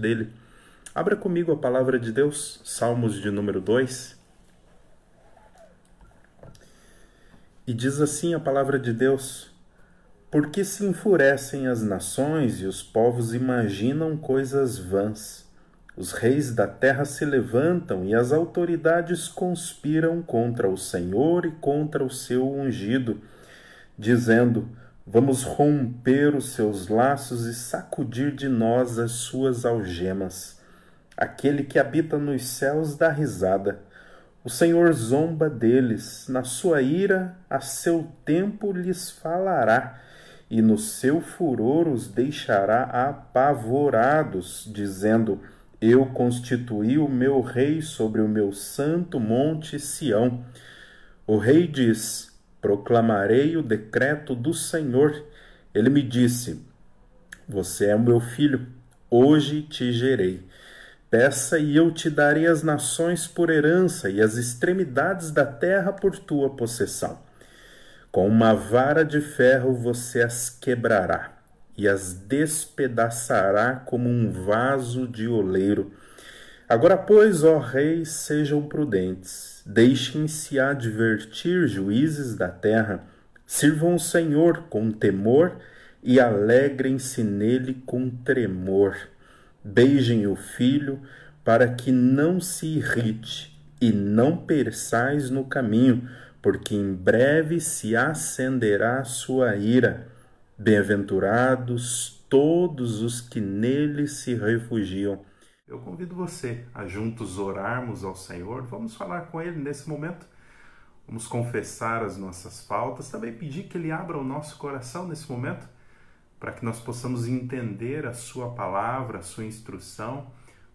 dele. Abra comigo a palavra de Deus, Salmos de número 2. E diz assim a palavra de Deus: Por que se enfurecem as nações e os povos imaginam coisas vãs? Os reis da terra se levantam e as autoridades conspiram contra o Senhor e contra o seu ungido, dizendo: Vamos romper os seus laços e sacudir de nós as suas algemas. Aquele que habita nos céus dá risada. O Senhor zomba deles, na sua ira, a seu tempo lhes falará, e no seu furor os deixará apavorados, dizendo: Eu constituí o meu rei sobre o meu santo monte Sião. O rei diz: proclamarei o decreto do Senhor. Ele me disse: Você é meu filho, hoje te gerei. Peça e eu te darei as nações por herança e as extremidades da terra por tua possessão. Com uma vara de ferro você as quebrará e as despedaçará como um vaso de oleiro. Agora, pois, ó reis, sejam prudentes, deixem-se advertir juízes da terra, sirvam o Senhor com temor e alegrem-se nele com tremor. Beijem o filho, para que não se irrite e não perçais no caminho, porque em breve se acenderá sua ira. Bem-aventurados todos os que nele se refugiam. Eu convido você a juntos orarmos ao Senhor. Vamos falar com Ele nesse momento. Vamos confessar as nossas faltas, também pedir que Ele abra o nosso coração nesse momento, para que nós possamos entender a Sua palavra, a Sua instrução,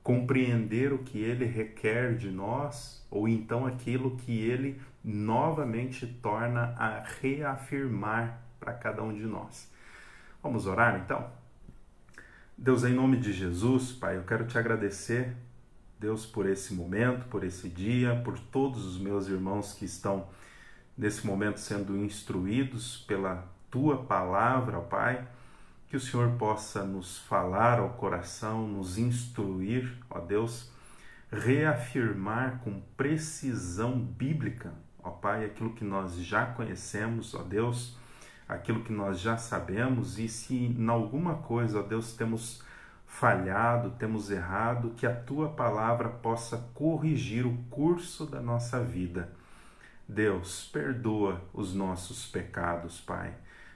compreender o que Ele requer de nós, ou então aquilo que Ele novamente torna a reafirmar para cada um de nós. Vamos orar então? Deus, em nome de Jesus, Pai, eu quero te agradecer, Deus, por esse momento, por esse dia, por todos os meus irmãos que estão nesse momento sendo instruídos pela tua palavra, Pai. Que o Senhor possa nos falar ao coração, nos instruir, ó Deus, reafirmar com precisão bíblica, ó Pai, aquilo que nós já conhecemos, ó Deus aquilo que nós já sabemos e se em alguma coisa, ó Deus, temos falhado, temos errado, que a tua palavra possa corrigir o curso da nossa vida. Deus, perdoa os nossos pecados, Pai.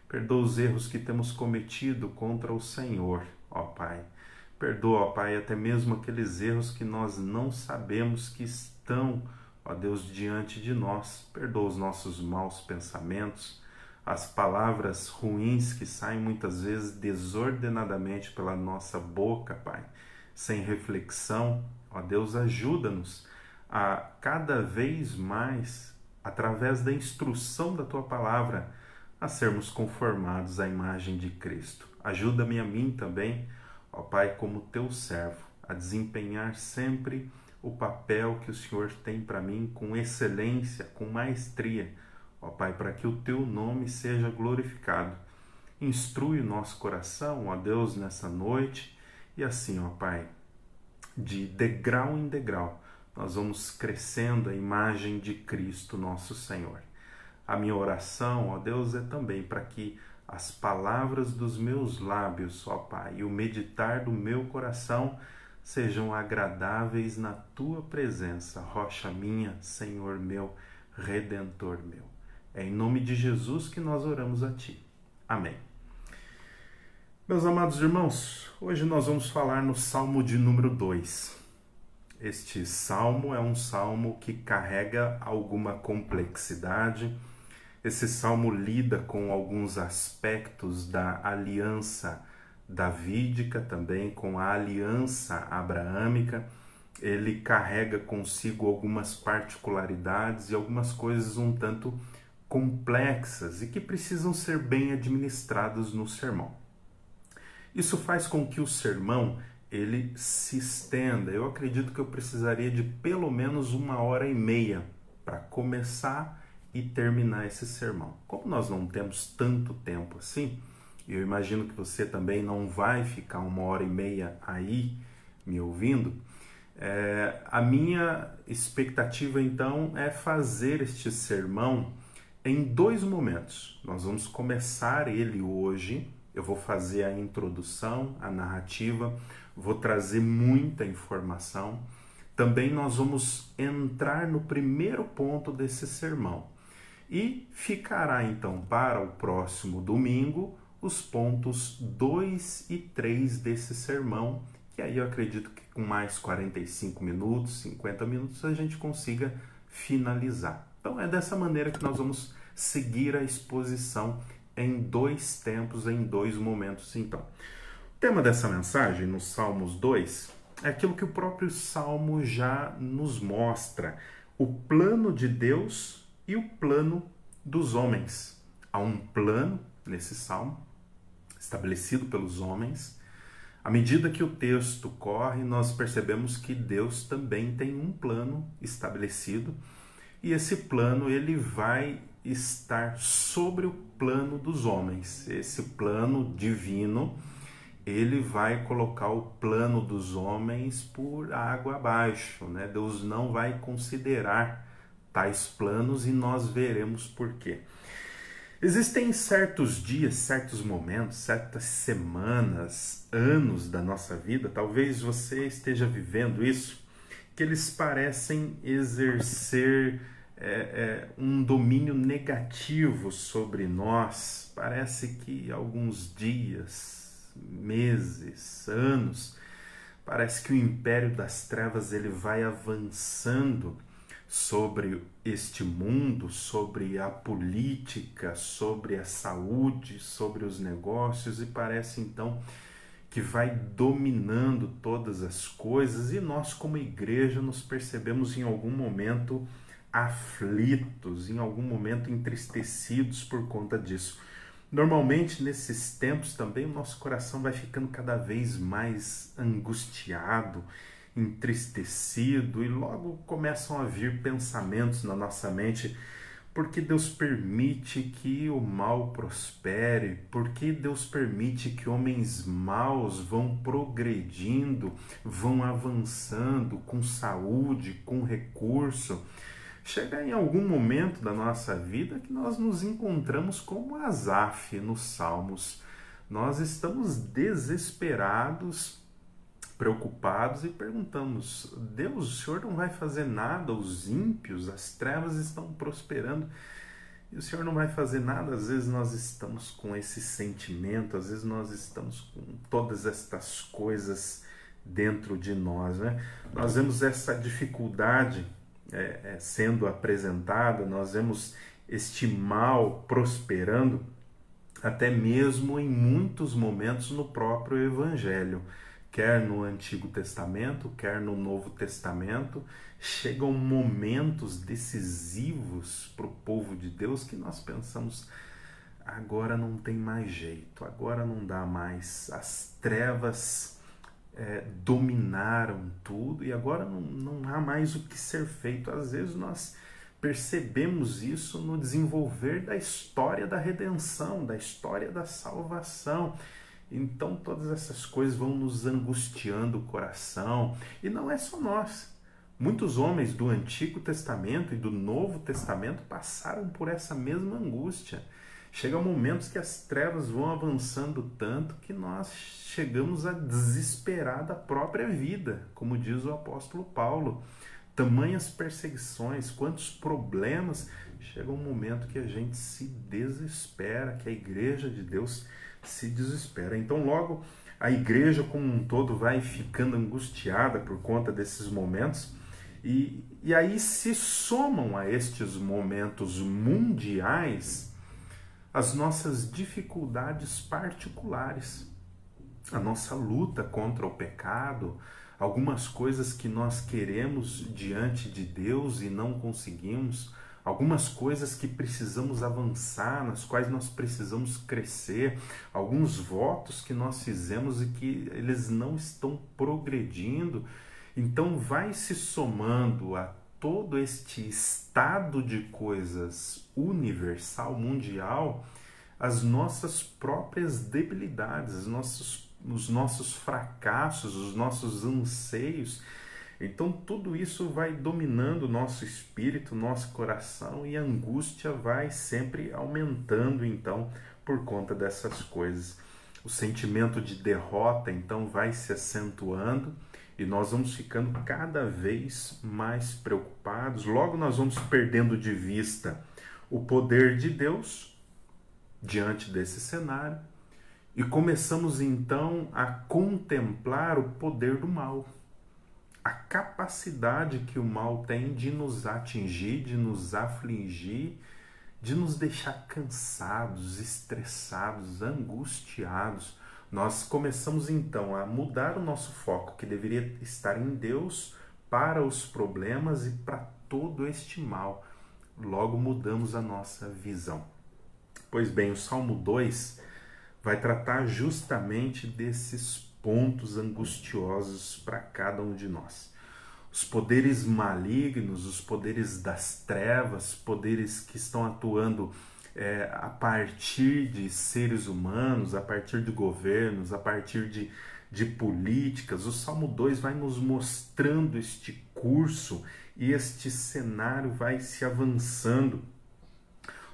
Perdoa os erros que temos cometido contra o Senhor, ó Pai. Perdoa, ó Pai, até mesmo aqueles erros que nós não sabemos que estão, ó Deus, diante de nós. Perdoa os nossos maus pensamentos, as palavras ruins que saem muitas vezes desordenadamente pela nossa boca, Pai, sem reflexão. Ó Deus, ajuda-nos a cada vez mais, através da instrução da tua palavra, a sermos conformados à imagem de Cristo. Ajuda-me a mim também, ó Pai, como teu servo, a desempenhar sempre o papel que o Senhor tem para mim com excelência, com maestria ó Pai, para que o teu nome seja glorificado. Instrui o nosso coração, ó Deus, nessa noite, e assim, ó Pai, de degrau em degrau, nós vamos crescendo a imagem de Cristo, nosso Senhor. A minha oração, ó Deus, é também para que as palavras dos meus lábios, ó Pai, e o meditar do meu coração sejam agradáveis na tua presença, rocha minha, Senhor meu, redentor meu. É em nome de Jesus que nós oramos a Ti. Amém. Meus amados irmãos, hoje nós vamos falar no Salmo de número 2. Este salmo é um salmo que carrega alguma complexidade. Esse salmo lida com alguns aspectos da aliança davídica, também com a aliança abraâmica. Ele carrega consigo algumas particularidades e algumas coisas um tanto complexas e que precisam ser bem administradas no sermão. Isso faz com que o sermão ele se estenda. Eu acredito que eu precisaria de pelo menos uma hora e meia para começar e terminar esse sermão. Como nós não temos tanto tempo assim, eu imagino que você também não vai ficar uma hora e meia aí me ouvindo, é, a minha expectativa então é fazer este sermão em dois momentos. Nós vamos começar ele hoje. Eu vou fazer a introdução, a narrativa, vou trazer muita informação. Também nós vamos entrar no primeiro ponto desse sermão. E ficará então para o próximo domingo os pontos 2 e 3 desse sermão, que aí eu acredito que com mais 45 minutos, 50 minutos a gente consiga finalizar. Então é dessa maneira que nós vamos seguir a exposição em dois tempos, em dois momentos então. O tema dessa mensagem no Salmos 2 é aquilo que o próprio Salmo já nos mostra, o plano de Deus e o plano dos homens. Há um plano nesse salmo estabelecido pelos homens. À medida que o texto corre, nós percebemos que Deus também tem um plano estabelecido e esse plano ele vai estar sobre o plano dos homens. Esse plano divino, ele vai colocar o plano dos homens por água abaixo, né? Deus não vai considerar tais planos e nós veremos por quê. Existem certos dias, certos momentos, certas semanas, anos da nossa vida, talvez você esteja vivendo isso, que eles parecem exercer é, é, um domínio negativo sobre nós. Parece que alguns dias, meses, anos, parece que o império das trevas ele vai avançando sobre este mundo, sobre a política, sobre a saúde, sobre os negócios e parece então que vai dominando todas as coisas e nós como igreja nos percebemos em algum momento aflitos, em algum momento entristecidos por conta disso. Normalmente nesses tempos também o nosso coração vai ficando cada vez mais angustiado, entristecido e logo começam a vir pensamentos na nossa mente. Porque Deus permite que o mal prospere? Porque Deus permite que homens maus vão progredindo, vão avançando com saúde, com recurso? Chega em algum momento da nossa vida que nós nos encontramos como Asaf nos Salmos. Nós estamos desesperados preocupados e perguntamos: Deus, o Senhor não vai fazer nada? Os ímpios, as trevas estão prosperando e o Senhor não vai fazer nada. Às vezes nós estamos com esse sentimento, às vezes nós estamos com todas estas coisas dentro de nós. Né? Nós vemos essa dificuldade é, é, sendo apresentada, nós vemos este mal prosperando, até mesmo em muitos momentos no próprio Evangelho quer no Antigo Testamento, quer no Novo Testamento, chegam momentos decisivos para o povo de Deus que nós pensamos agora não tem mais jeito, agora não dá mais, as trevas é, dominaram tudo e agora não, não há mais o que ser feito. Às vezes nós percebemos isso no desenvolver da história da redenção, da história da salvação. Então todas essas coisas vão nos angustiando o coração. E não é só nós. Muitos homens do Antigo Testamento e do Novo Testamento passaram por essa mesma angústia. Chegam momentos que as trevas vão avançando tanto que nós chegamos a desesperar da própria vida, como diz o apóstolo Paulo. Tamanhas perseguições, quantos problemas, chega um momento que a gente se desespera, que a igreja de Deus se desespera. Então, logo a igreja como um todo vai ficando angustiada por conta desses momentos, e, e aí se somam a estes momentos mundiais as nossas dificuldades particulares, a nossa luta contra o pecado, algumas coisas que nós queremos diante de Deus e não conseguimos algumas coisas que precisamos avançar, nas quais nós precisamos crescer, alguns votos que nós fizemos e que eles não estão progredindo. Então, vai se somando a todo este estado de coisas universal, mundial, as nossas próprias debilidades, as nossas, os nossos fracassos, os nossos anseios. Então tudo isso vai dominando o nosso espírito, nosso coração e a angústia vai sempre aumentando então por conta dessas coisas. O sentimento de derrota então vai se acentuando e nós vamos ficando cada vez mais preocupados. Logo nós vamos perdendo de vista o poder de Deus diante desse cenário e começamos então a contemplar o poder do mal, a capacidade que o mal tem de nos atingir, de nos afligir, de nos deixar cansados, estressados, angustiados nós começamos então a mudar o nosso foco, que deveria estar em Deus, para os problemas e para todo este mal. Logo mudamos a nossa visão. Pois bem, o Salmo 2 vai tratar justamente desses pontos angustiosos para cada um de nós. Os poderes malignos, os poderes das trevas, poderes que estão atuando é, a partir de seres humanos, a partir de governos, a partir de, de políticas. O Salmo 2 vai nos mostrando este curso e este cenário vai se avançando.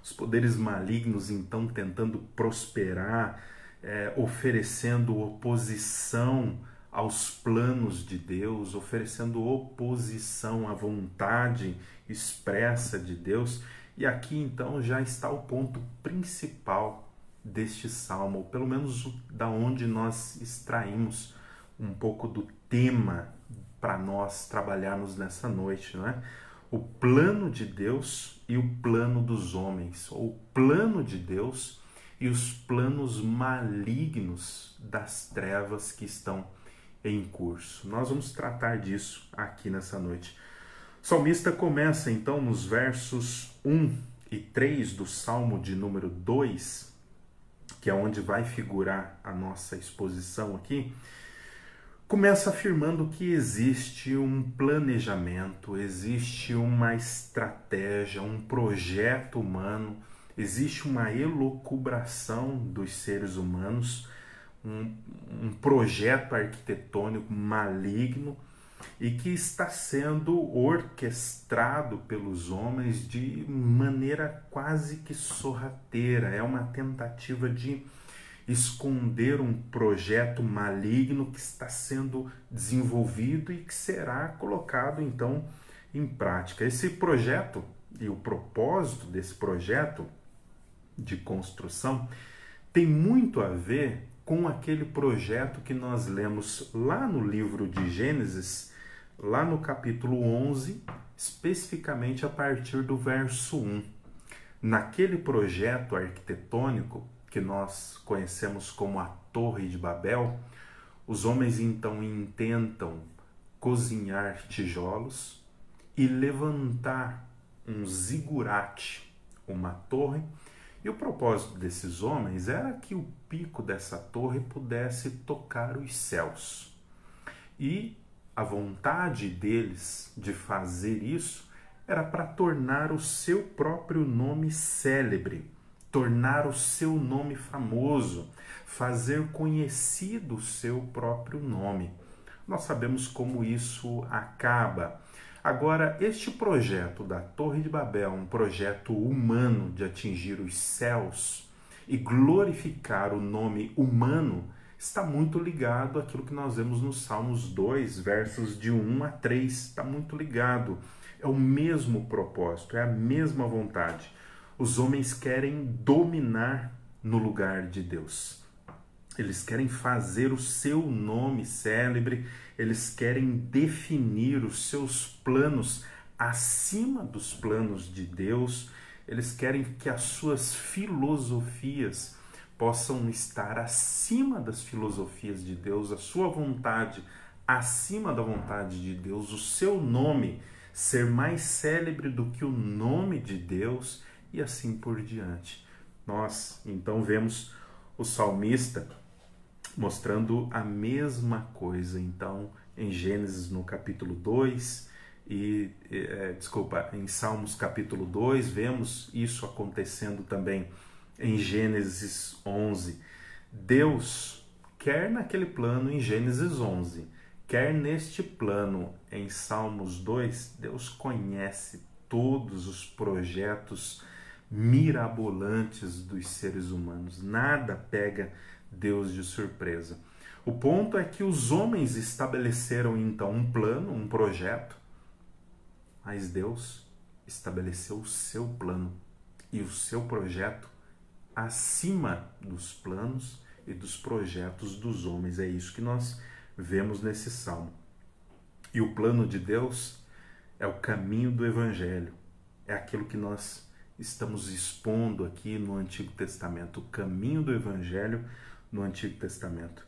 Os poderes malignos, então, tentando prosperar, é, oferecendo oposição aos planos de Deus, oferecendo oposição à vontade expressa de Deus e aqui então já está o ponto principal deste salmo, ou pelo menos da onde nós extraímos um pouco do tema para nós trabalharmos nessa noite, não é? O plano de Deus e o plano dos homens, ou o plano de Deus e os planos malignos das trevas que estão em curso. Nós vamos tratar disso aqui nessa noite. O salmista começa então nos versos 1 e 3 do Salmo de número 2, que é onde vai figurar a nossa exposição aqui, começa afirmando que existe um planejamento, existe uma estratégia, um projeto humano, existe uma elucubração dos seres humanos, um, um projeto arquitetônico maligno e que está sendo orquestrado pelos homens de maneira quase que sorrateira. É uma tentativa de esconder um projeto maligno que está sendo desenvolvido e que será colocado então em prática. Esse projeto e o propósito desse projeto de construção tem muito a ver com aquele projeto que nós lemos lá no livro de Gênesis lá no capítulo 11, especificamente a partir do verso 1. Naquele projeto arquitetônico que nós conhecemos como a Torre de Babel, os homens então intentam cozinhar tijolos e levantar um zigurate, uma torre, e o propósito desses homens era que o pico dessa torre pudesse tocar os céus. E a vontade deles de fazer isso era para tornar o seu próprio nome célebre, tornar o seu nome famoso, fazer conhecido o seu próprio nome. Nós sabemos como isso acaba. Agora, este projeto da Torre de Babel, um projeto humano de atingir os céus e glorificar o nome humano, está muito ligado àquilo que nós vemos nos Salmos 2, versos de 1 a 3. Está muito ligado. É o mesmo propósito, é a mesma vontade. Os homens querem dominar no lugar de Deus. Eles querem fazer o seu nome célebre, eles querem definir os seus planos acima dos planos de Deus, eles querem que as suas filosofias possam estar acima das filosofias de Deus, a sua vontade acima da vontade de Deus, o seu nome ser mais célebre do que o nome de Deus e assim por diante. Nós então vemos o salmista mostrando a mesma coisa, então, em Gênesis no capítulo 2 e, é, desculpa, em Salmos capítulo 2, vemos isso acontecendo também em Gênesis 11. Deus quer naquele plano em Gênesis 11, quer neste plano em Salmos 2, Deus conhece todos os projetos mirabolantes dos seres humanos. Nada pega Deus de surpresa. O ponto é que os homens estabeleceram então um plano, um projeto, mas Deus estabeleceu o seu plano e o seu projeto acima dos planos e dos projetos dos homens. É isso que nós vemos nesse salmo. E o plano de Deus é o caminho do evangelho. É aquilo que nós estamos expondo aqui no Antigo Testamento, o caminho do evangelho no Antigo Testamento.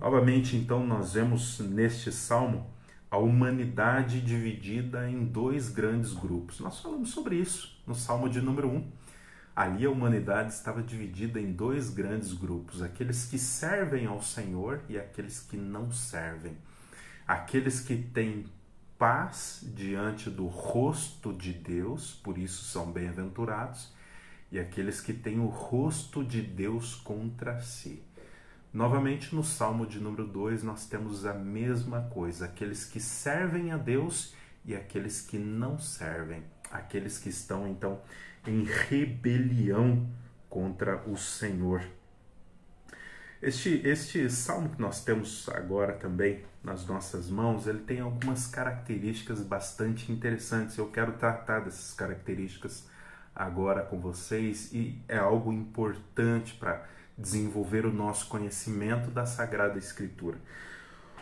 Novamente, então, nós vemos neste salmo a humanidade dividida em dois grandes grupos. Nós falamos sobre isso no salmo de número 1. Ali a humanidade estava dividida em dois grandes grupos: aqueles que servem ao Senhor e aqueles que não servem. Aqueles que têm paz diante do rosto de Deus, por isso são bem-aventurados, e aqueles que têm o rosto de Deus contra si. Novamente, no Salmo de número 2, nós temos a mesma coisa: aqueles que servem a Deus e aqueles que não servem, aqueles que estão então em rebelião contra o Senhor. Este, este salmo que nós temos agora também nas nossas mãos, ele tem algumas características bastante interessantes. Eu quero tratar dessas características agora com vocês e é algo importante para desenvolver o nosso conhecimento da Sagrada Escritura.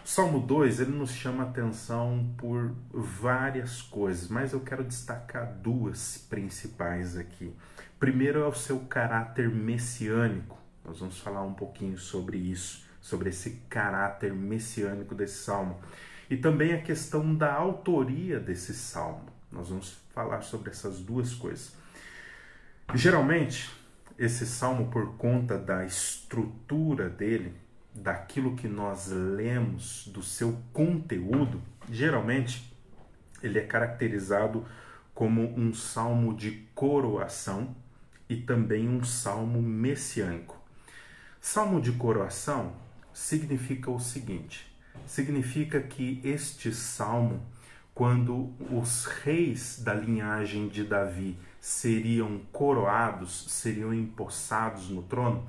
O Salmo 2 ele nos chama atenção por várias coisas, mas eu quero destacar duas principais aqui. Primeiro é o seu caráter messiânico. Nós vamos falar um pouquinho sobre isso, sobre esse caráter messiânico desse salmo. E também a questão da autoria desse salmo. Nós vamos falar sobre essas duas coisas. Geralmente, esse salmo, por conta da estrutura dele, daquilo que nós lemos, do seu conteúdo, geralmente ele é caracterizado como um salmo de coroação e também um salmo messiânico. Salmo de coroação significa o seguinte: significa que este salmo, quando os reis da linhagem de Davi seriam coroados, seriam empossados no trono,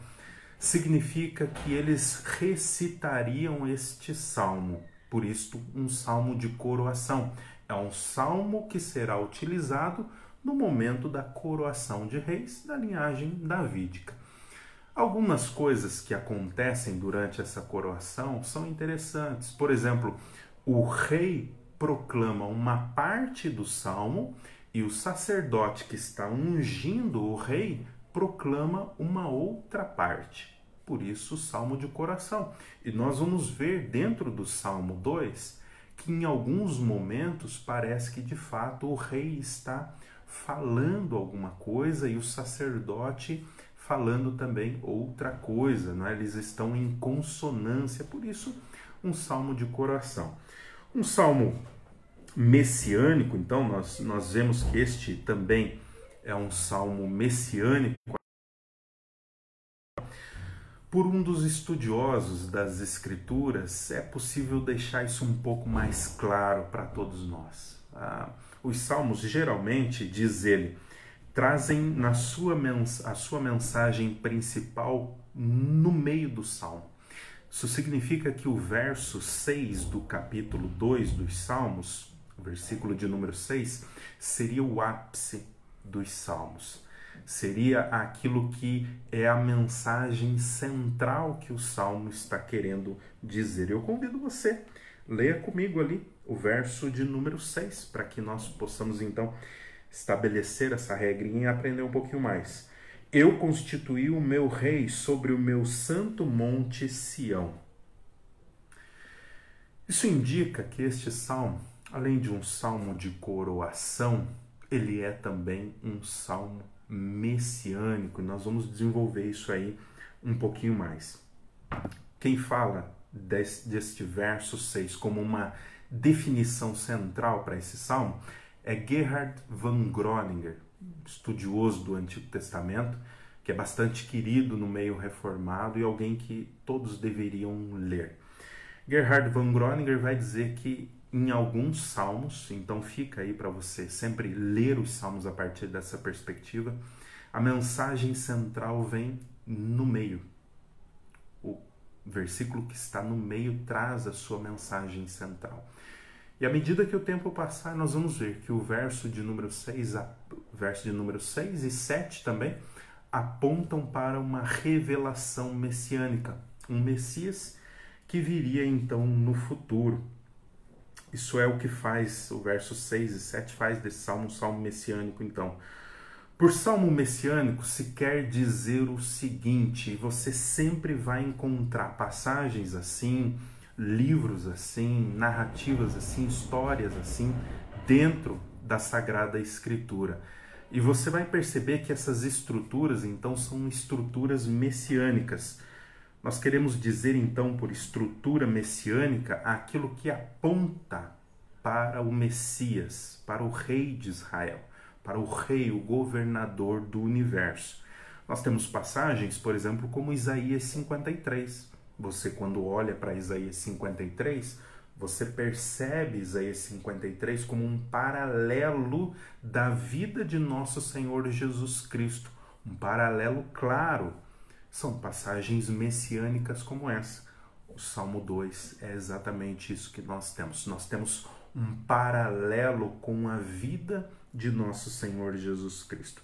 significa que eles recitariam este salmo. Por isso, um salmo de coroação. É um salmo que será utilizado no momento da coroação de reis da linhagem davídica. Algumas coisas que acontecem durante essa coroação são interessantes. Por exemplo, o rei proclama uma parte do salmo e o sacerdote que está ungindo o rei proclama uma outra parte. Por isso, o salmo de coração. E nós vamos ver dentro do salmo 2 que em alguns momentos parece que de fato o rei está falando alguma coisa e o sacerdote falando também outra coisa, não é? eles estão em consonância, por isso, um salmo de coração. Um salmo messiânico, então, nós, nós vemos que este também é um salmo messiânico. Por um dos estudiosos das Escrituras, é possível deixar isso um pouco mais claro para todos nós. Ah, os salmos, geralmente, diz ele, trazem na sua a sua mensagem principal no meio do salmo. Isso significa que o verso 6 do capítulo 2 dos Salmos versículo de número 6, seria o ápice dos salmos. Seria aquilo que é a mensagem central que o salmo está querendo dizer. Eu convido você, leia comigo ali o verso de número 6, para que nós possamos então estabelecer essa regrinha e aprender um pouquinho mais. Eu constituí o meu rei sobre o meu santo monte Sião. Isso indica que este salmo Além de um salmo de coroação, ele é também um salmo messiânico. Nós vamos desenvolver isso aí um pouquinho mais. Quem fala deste, deste verso 6 como uma definição central para esse salmo é Gerhard van Groninger, estudioso do Antigo Testamento, que é bastante querido no meio reformado e alguém que todos deveriam ler. Gerhard von Groninger vai dizer que em alguns salmos, então fica aí para você sempre ler os salmos a partir dessa perspectiva, a mensagem central vem no meio. O versículo que está no meio traz a sua mensagem central. E à medida que o tempo passar, nós vamos ver que o verso de número 6, verso de número 6 e 7 também apontam para uma revelação messiânica, um Messias que viria então no futuro. Isso é o que faz o verso 6 e 7 faz desse salmo um salmo messiânico então. Por salmo messiânico se quer dizer o seguinte: você sempre vai encontrar passagens assim, livros assim, narrativas assim, histórias assim, dentro da Sagrada Escritura. E você vai perceber que essas estruturas, então, são estruturas messiânicas. Nós queremos dizer, então, por estrutura messiânica, aquilo que aponta para o Messias, para o Rei de Israel, para o Rei, o governador do universo. Nós temos passagens, por exemplo, como Isaías 53 você, quando olha para Isaías 53, você percebe Isaías 53 como um paralelo da vida de nosso Senhor Jesus Cristo, um paralelo claro. São passagens messiânicas como essa. O Salmo 2 é exatamente isso que nós temos. Nós temos um paralelo com a vida de nosso Senhor Jesus Cristo.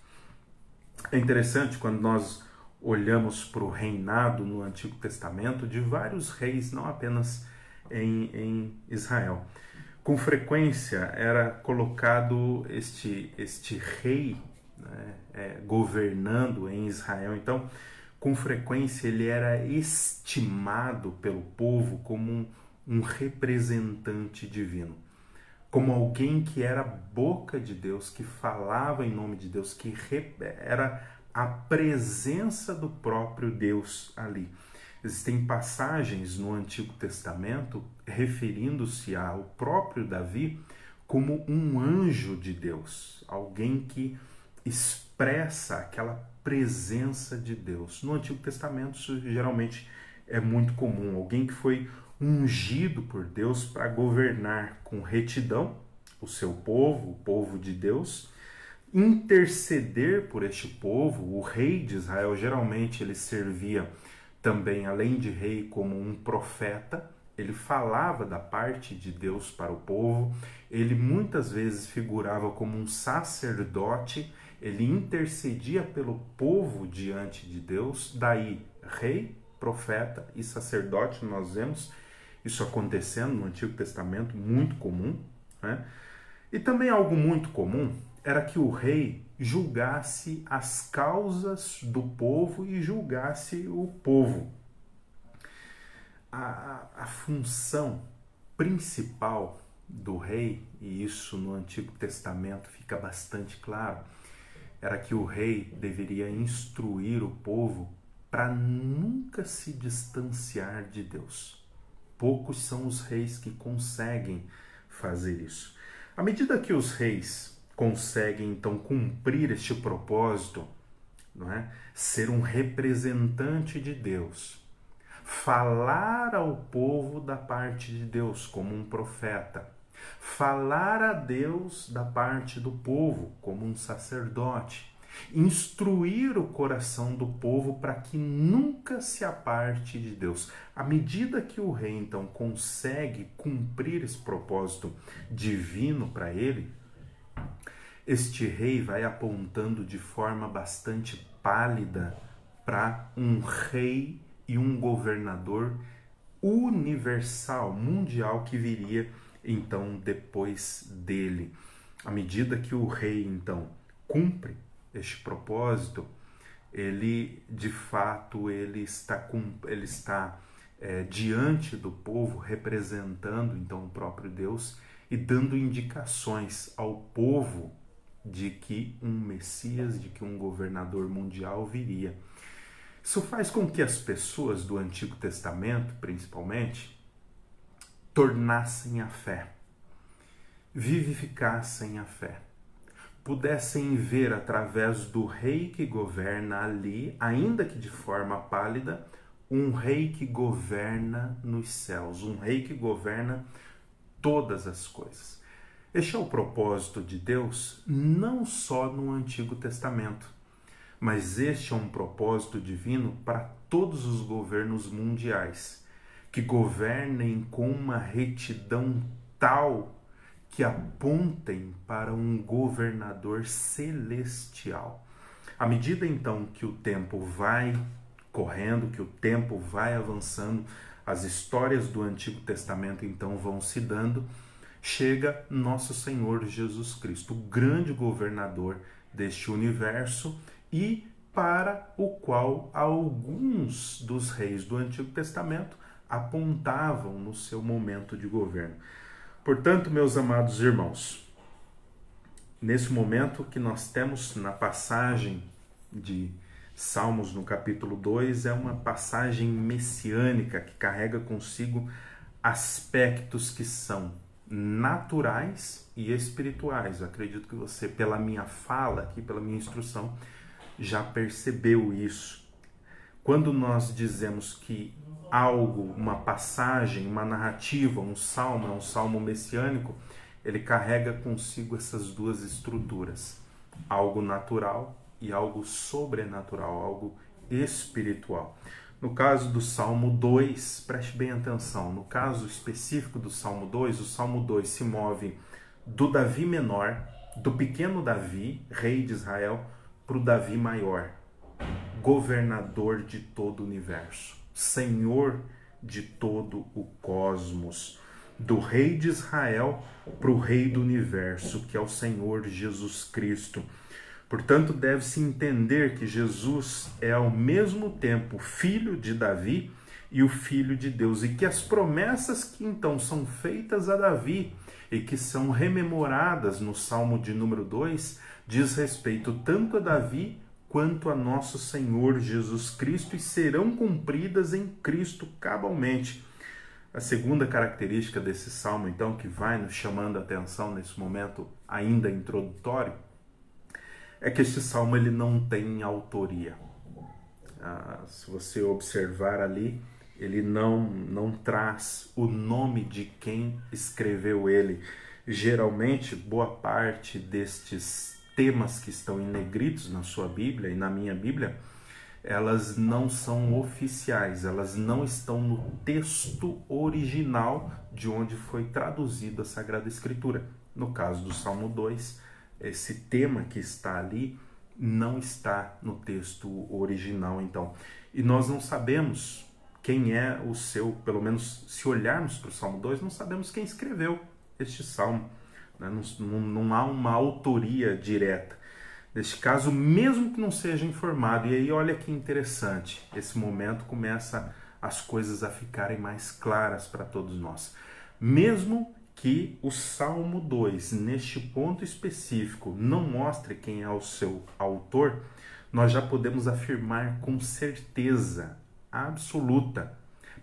É interessante quando nós olhamos para o reinado no Antigo Testamento de vários reis, não apenas em, em Israel. Com frequência era colocado este, este rei né, é, governando em Israel. Então, com frequência ele era estimado pelo povo como um, um representante divino, como alguém que era boca de Deus, que falava em nome de Deus, que era a presença do próprio Deus ali. Existem passagens no Antigo Testamento referindo-se ao próprio Davi como um anjo de Deus, alguém que expressa aquela presença de Deus. No Antigo Testamento, isso geralmente é muito comum, alguém que foi ungido por Deus para governar com retidão o seu povo, o povo de Deus, interceder por este povo. O rei de Israel geralmente ele servia também, além de rei, como um profeta. Ele falava da parte de Deus para o povo. Ele muitas vezes figurava como um sacerdote. Ele intercedia pelo povo diante de Deus. Daí, rei, profeta e sacerdote, nós vemos isso acontecendo no Antigo Testamento, muito comum. Né? E também algo muito comum era que o rei julgasse as causas do povo e julgasse o povo. A, a, a função principal do rei, e isso no Antigo Testamento fica bastante claro, era que o rei deveria instruir o povo para nunca se distanciar de Deus. Poucos são os reis que conseguem fazer isso. À medida que os reis conseguem então cumprir este propósito, não é? Ser um representante de Deus, falar ao povo da parte de Deus como um profeta, falar a Deus da parte do povo como um sacerdote, instruir o coração do povo para que nunca se aparte de Deus. À medida que o rei então consegue cumprir esse propósito divino para ele, este rei vai apontando de forma bastante pálida para um rei e um governador universal, mundial, que viria então depois dele. À medida que o rei então cumpre este propósito, ele de fato ele está ele está é, diante do povo representando então o próprio Deus e dando indicações ao povo de que um Messias, de que um governador mundial viria. Isso faz com que as pessoas do Antigo Testamento, principalmente, tornassem a fé, vivificassem a fé, pudessem ver através do rei que governa ali, ainda que de forma pálida, um rei que governa nos céus, um rei que governa todas as coisas. Este é o propósito de Deus, não só no Antigo Testamento, mas este é um propósito divino para todos os governos mundiais, que governem com uma retidão tal que apontem para um governador celestial. À medida então que o tempo vai correndo, que o tempo vai avançando, as histórias do Antigo Testamento então vão se dando, chega nosso Senhor Jesus Cristo, o grande governador deste universo e para o qual alguns dos reis do Antigo Testamento apontavam no seu momento de governo. Portanto, meus amados irmãos, nesse momento que nós temos na passagem de Salmos no capítulo 2, é uma passagem messiânica que carrega consigo aspectos que são naturais e espirituais. Eu acredito que você, pela minha fala aqui, pela minha instrução, já percebeu isso. Quando nós dizemos que algo, uma passagem, uma narrativa, um salmo, um salmo messiânico, ele carrega consigo essas duas estruturas: algo natural e algo sobrenatural, algo espiritual. No caso do Salmo 2, preste bem atenção, no caso específico do Salmo 2, o Salmo 2 se move do Davi menor, do pequeno Davi, rei de Israel, para o Davi maior, governador de todo o universo. Senhor de todo o cosmos, do Rei de Israel para o Rei do universo, que é o Senhor Jesus Cristo. Portanto, deve-se entender que Jesus é ao mesmo tempo filho de Davi e o filho de Deus, e que as promessas que então são feitas a Davi e que são rememoradas no Salmo de número 2 diz respeito tanto a Davi quanto a nosso Senhor Jesus Cristo e serão cumpridas em Cristo cabalmente. A segunda característica desse salmo, então, que vai nos chamando a atenção nesse momento ainda introdutório, é que este salmo ele não tem autoria. Ah, se você observar ali, ele não, não traz o nome de quem escreveu ele. Geralmente, boa parte destes temas que estão em negritos na sua Bíblia e na minha Bíblia, elas não são oficiais, elas não estão no texto original de onde foi traduzida a Sagrada Escritura. No caso do Salmo 2, esse tema que está ali não está no texto original, então. E nós não sabemos quem é o seu, pelo menos se olharmos para o Salmo 2, não sabemos quem escreveu este salmo. Né? Não, não, não há uma autoria direta. Neste caso, mesmo que não seja informado, e aí olha que interessante, esse momento começa as coisas a ficarem mais claras para todos nós. Mesmo que o Salmo 2, neste ponto específico, não mostre quem é o seu autor, nós já podemos afirmar com certeza absoluta,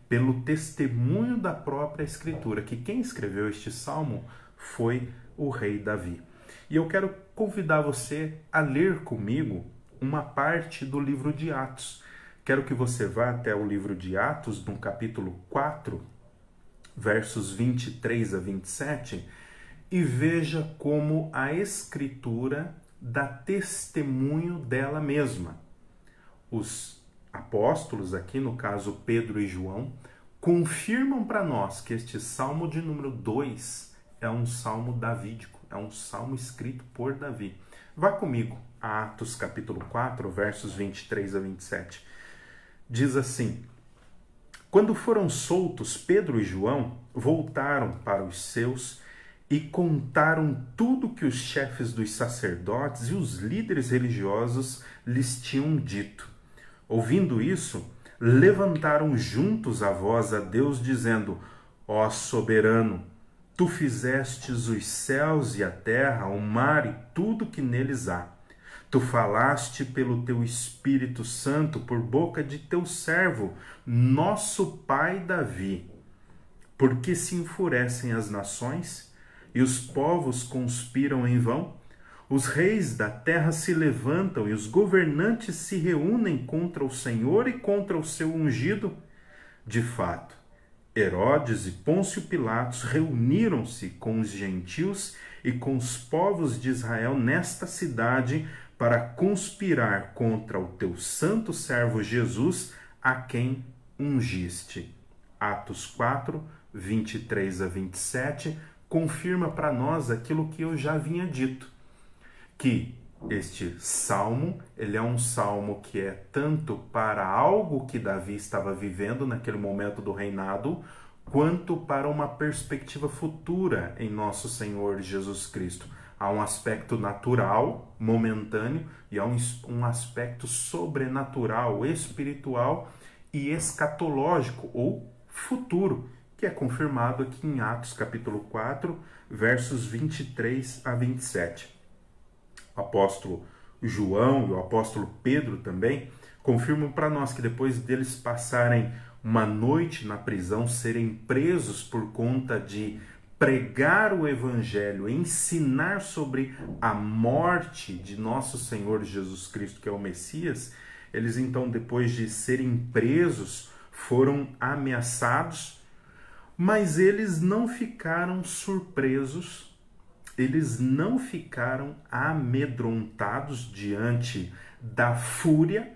pelo testemunho da própria Escritura, que quem escreveu este salmo foi o rei Davi. E eu quero convidar você a ler comigo uma parte do livro de Atos. Quero que você vá até o livro de Atos, no capítulo 4, versos 23 a 27, e veja como a Escritura dá testemunho dela mesma. Os apóstolos, aqui no caso Pedro e João, confirmam para nós que este salmo de número 2 é um salmo davídico, é um salmo escrito por Davi. Vá comigo a Atos capítulo 4, versos 23 a 27. Diz assim: Quando foram soltos, Pedro e João voltaram para os seus e contaram tudo que os chefes dos sacerdotes e os líderes religiosos lhes tinham dito. Ouvindo isso, levantaram juntos a voz a Deus, dizendo: Ó soberano, Tu fizestes os céus e a terra, o mar e tudo que neles há. Tu falaste pelo teu Espírito Santo por boca de teu servo, nosso pai Davi. Porque se enfurecem as nações e os povos conspiram em vão? Os reis da terra se levantam e os governantes se reúnem contra o Senhor e contra o seu ungido. De fato, Herodes e Pôncio Pilatos reuniram-se com os gentios e com os povos de Israel nesta cidade para conspirar contra o teu santo servo Jesus, a quem ungiste. Atos 4, 23 a 27, confirma para nós aquilo que eu já vinha dito, que este salmo, ele é um salmo que é tanto para algo que Davi estava vivendo naquele momento do reinado, quanto para uma perspectiva futura em nosso Senhor Jesus Cristo. Há um aspecto natural, momentâneo, e há um, um aspecto sobrenatural, espiritual e escatológico ou futuro, que é confirmado aqui em Atos capítulo 4, versos 23 a 27. Apóstolo João e o apóstolo Pedro também confirmam para nós que depois deles passarem uma noite na prisão, serem presos por conta de pregar o evangelho, ensinar sobre a morte de nosso Senhor Jesus Cristo, que é o Messias, eles então depois de serem presos, foram ameaçados, mas eles não ficaram surpresos, eles não ficaram amedrontados diante da fúria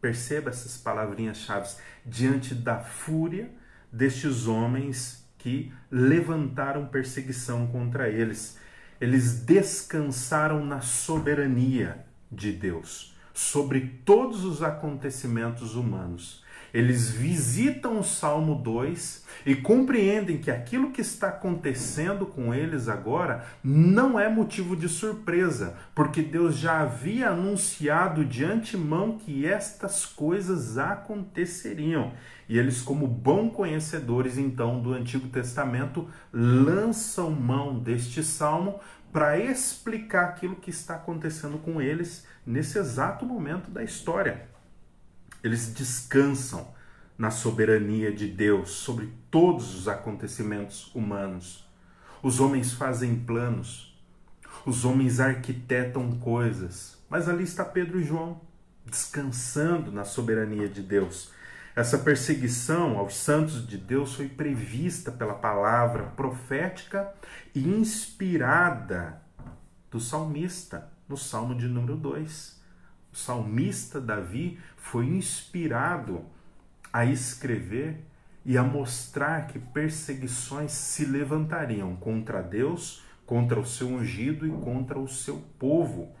Perceba essas palavrinhas-chave diante da fúria destes homens que levantaram perseguição contra eles. Eles descansaram na soberania de Deus sobre todos os acontecimentos humanos. Eles visitam o Salmo 2 e compreendem que aquilo que está acontecendo com eles agora não é motivo de surpresa, porque Deus já havia anunciado de antemão que estas coisas aconteceriam. E eles, como bons conhecedores então do Antigo Testamento, lançam mão deste salmo para explicar aquilo que está acontecendo com eles nesse exato momento da história. Eles descansam na soberania de Deus sobre todos os acontecimentos humanos. Os homens fazem planos, os homens arquitetam coisas, mas ali está Pedro e João, descansando na soberania de Deus. Essa perseguição aos santos de Deus foi prevista pela palavra profética e inspirada do salmista, no Salmo de número 2 o salmista Davi foi inspirado a escrever e a mostrar que perseguições se levantariam contra Deus, contra o seu ungido e contra o seu povo.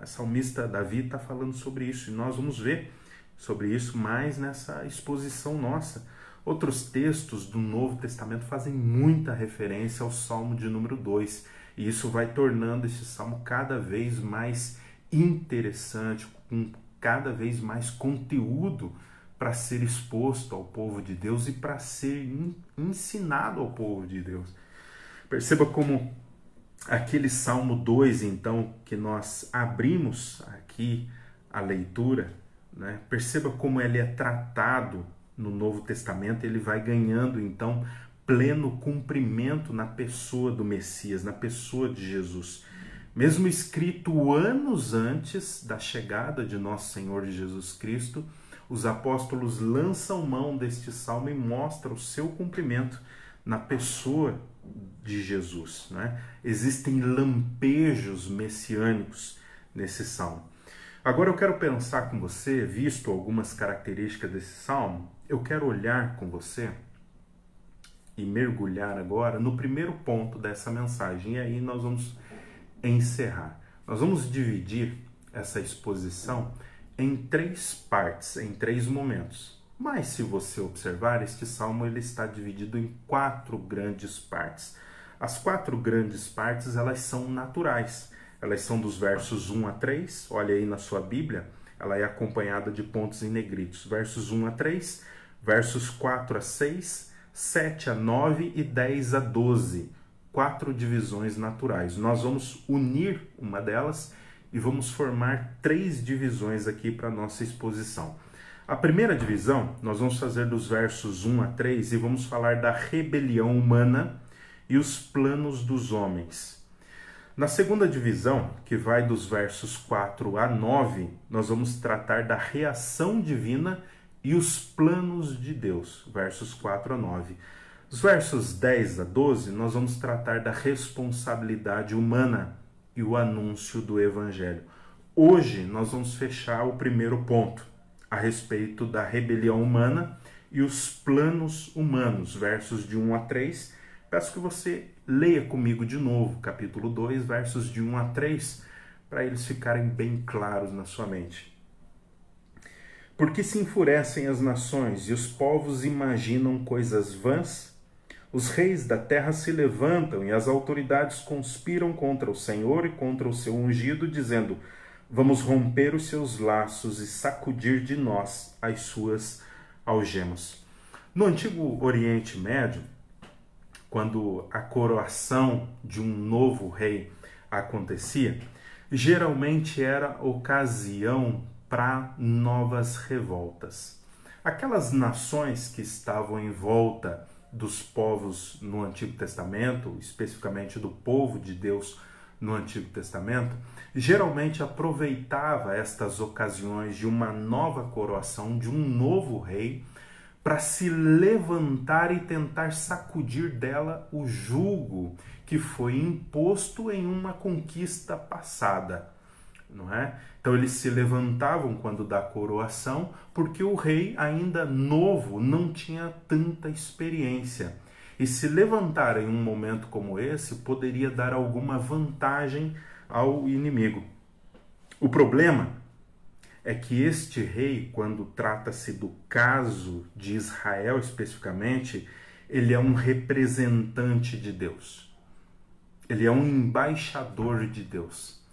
O salmista Davi está falando sobre isso e nós vamos ver sobre isso mais nessa exposição nossa. Outros textos do Novo Testamento fazem muita referência ao Salmo de número 2, e isso vai tornando esse salmo cada vez mais interessante, com cada vez mais conteúdo para ser exposto ao povo de Deus e para ser ensinado ao povo de Deus. Perceba como aquele Salmo 2, então, que nós abrimos aqui a leitura, né? perceba como ele é tratado no Novo Testamento, ele vai ganhando, então, pleno cumprimento na pessoa do Messias, na pessoa de Jesus mesmo escrito anos antes da chegada de nosso Senhor Jesus Cristo, os apóstolos lançam mão deste salmo e mostram o seu cumprimento na pessoa de Jesus. Né? Existem lampejos messiânicos nesse salmo. Agora eu quero pensar com você, visto algumas características desse salmo, eu quero olhar com você e mergulhar agora no primeiro ponto dessa mensagem. E aí nós vamos encerrar. Nós vamos dividir essa exposição em três partes, em três momentos. Mas se você observar, este salmo ele está dividido em quatro grandes partes. As quatro grandes partes, elas são naturais. Elas são dos versos 1 a 3. Olha aí na sua Bíblia, ela é acompanhada de pontos em negritos. Versos 1 a 3, versos 4 a 6, 7 a 9 e 10 a 12 quatro divisões naturais. Nós vamos unir uma delas e vamos formar três divisões aqui para nossa exposição. A primeira divisão, nós vamos fazer dos versos 1 a 3 e vamos falar da rebelião humana e os planos dos homens. Na segunda divisão, que vai dos versos 4 a 9, nós vamos tratar da reação divina e os planos de Deus, versos 4 a 9. Os versos 10 a 12, nós vamos tratar da responsabilidade humana e o anúncio do evangelho. Hoje nós vamos fechar o primeiro ponto, a respeito da rebelião humana e os planos humanos, versos de 1 a 3. Peço que você leia comigo de novo, capítulo 2, versos de 1 a 3, para eles ficarem bem claros na sua mente. Porque se enfurecem as nações e os povos imaginam coisas vãs? Os reis da terra se levantam e as autoridades conspiram contra o Senhor e contra o seu ungido, dizendo: Vamos romper os seus laços e sacudir de nós as suas algemas. No antigo Oriente Médio, quando a coroação de um novo rei acontecia, geralmente era ocasião para novas revoltas. Aquelas nações que estavam em volta dos povos no Antigo Testamento, especificamente do povo de Deus no Antigo Testamento, geralmente aproveitava estas ocasiões de uma nova coroação, de um novo rei, para se levantar e tentar sacudir dela o jugo que foi imposto em uma conquista passada, não é? Então eles se levantavam quando da coroação, porque o rei ainda novo não tinha tanta experiência. E se levantar em um momento como esse poderia dar alguma vantagem ao inimigo. O problema é que este rei, quando trata-se do caso de Israel especificamente, ele é um representante de Deus. Ele é um embaixador de Deus.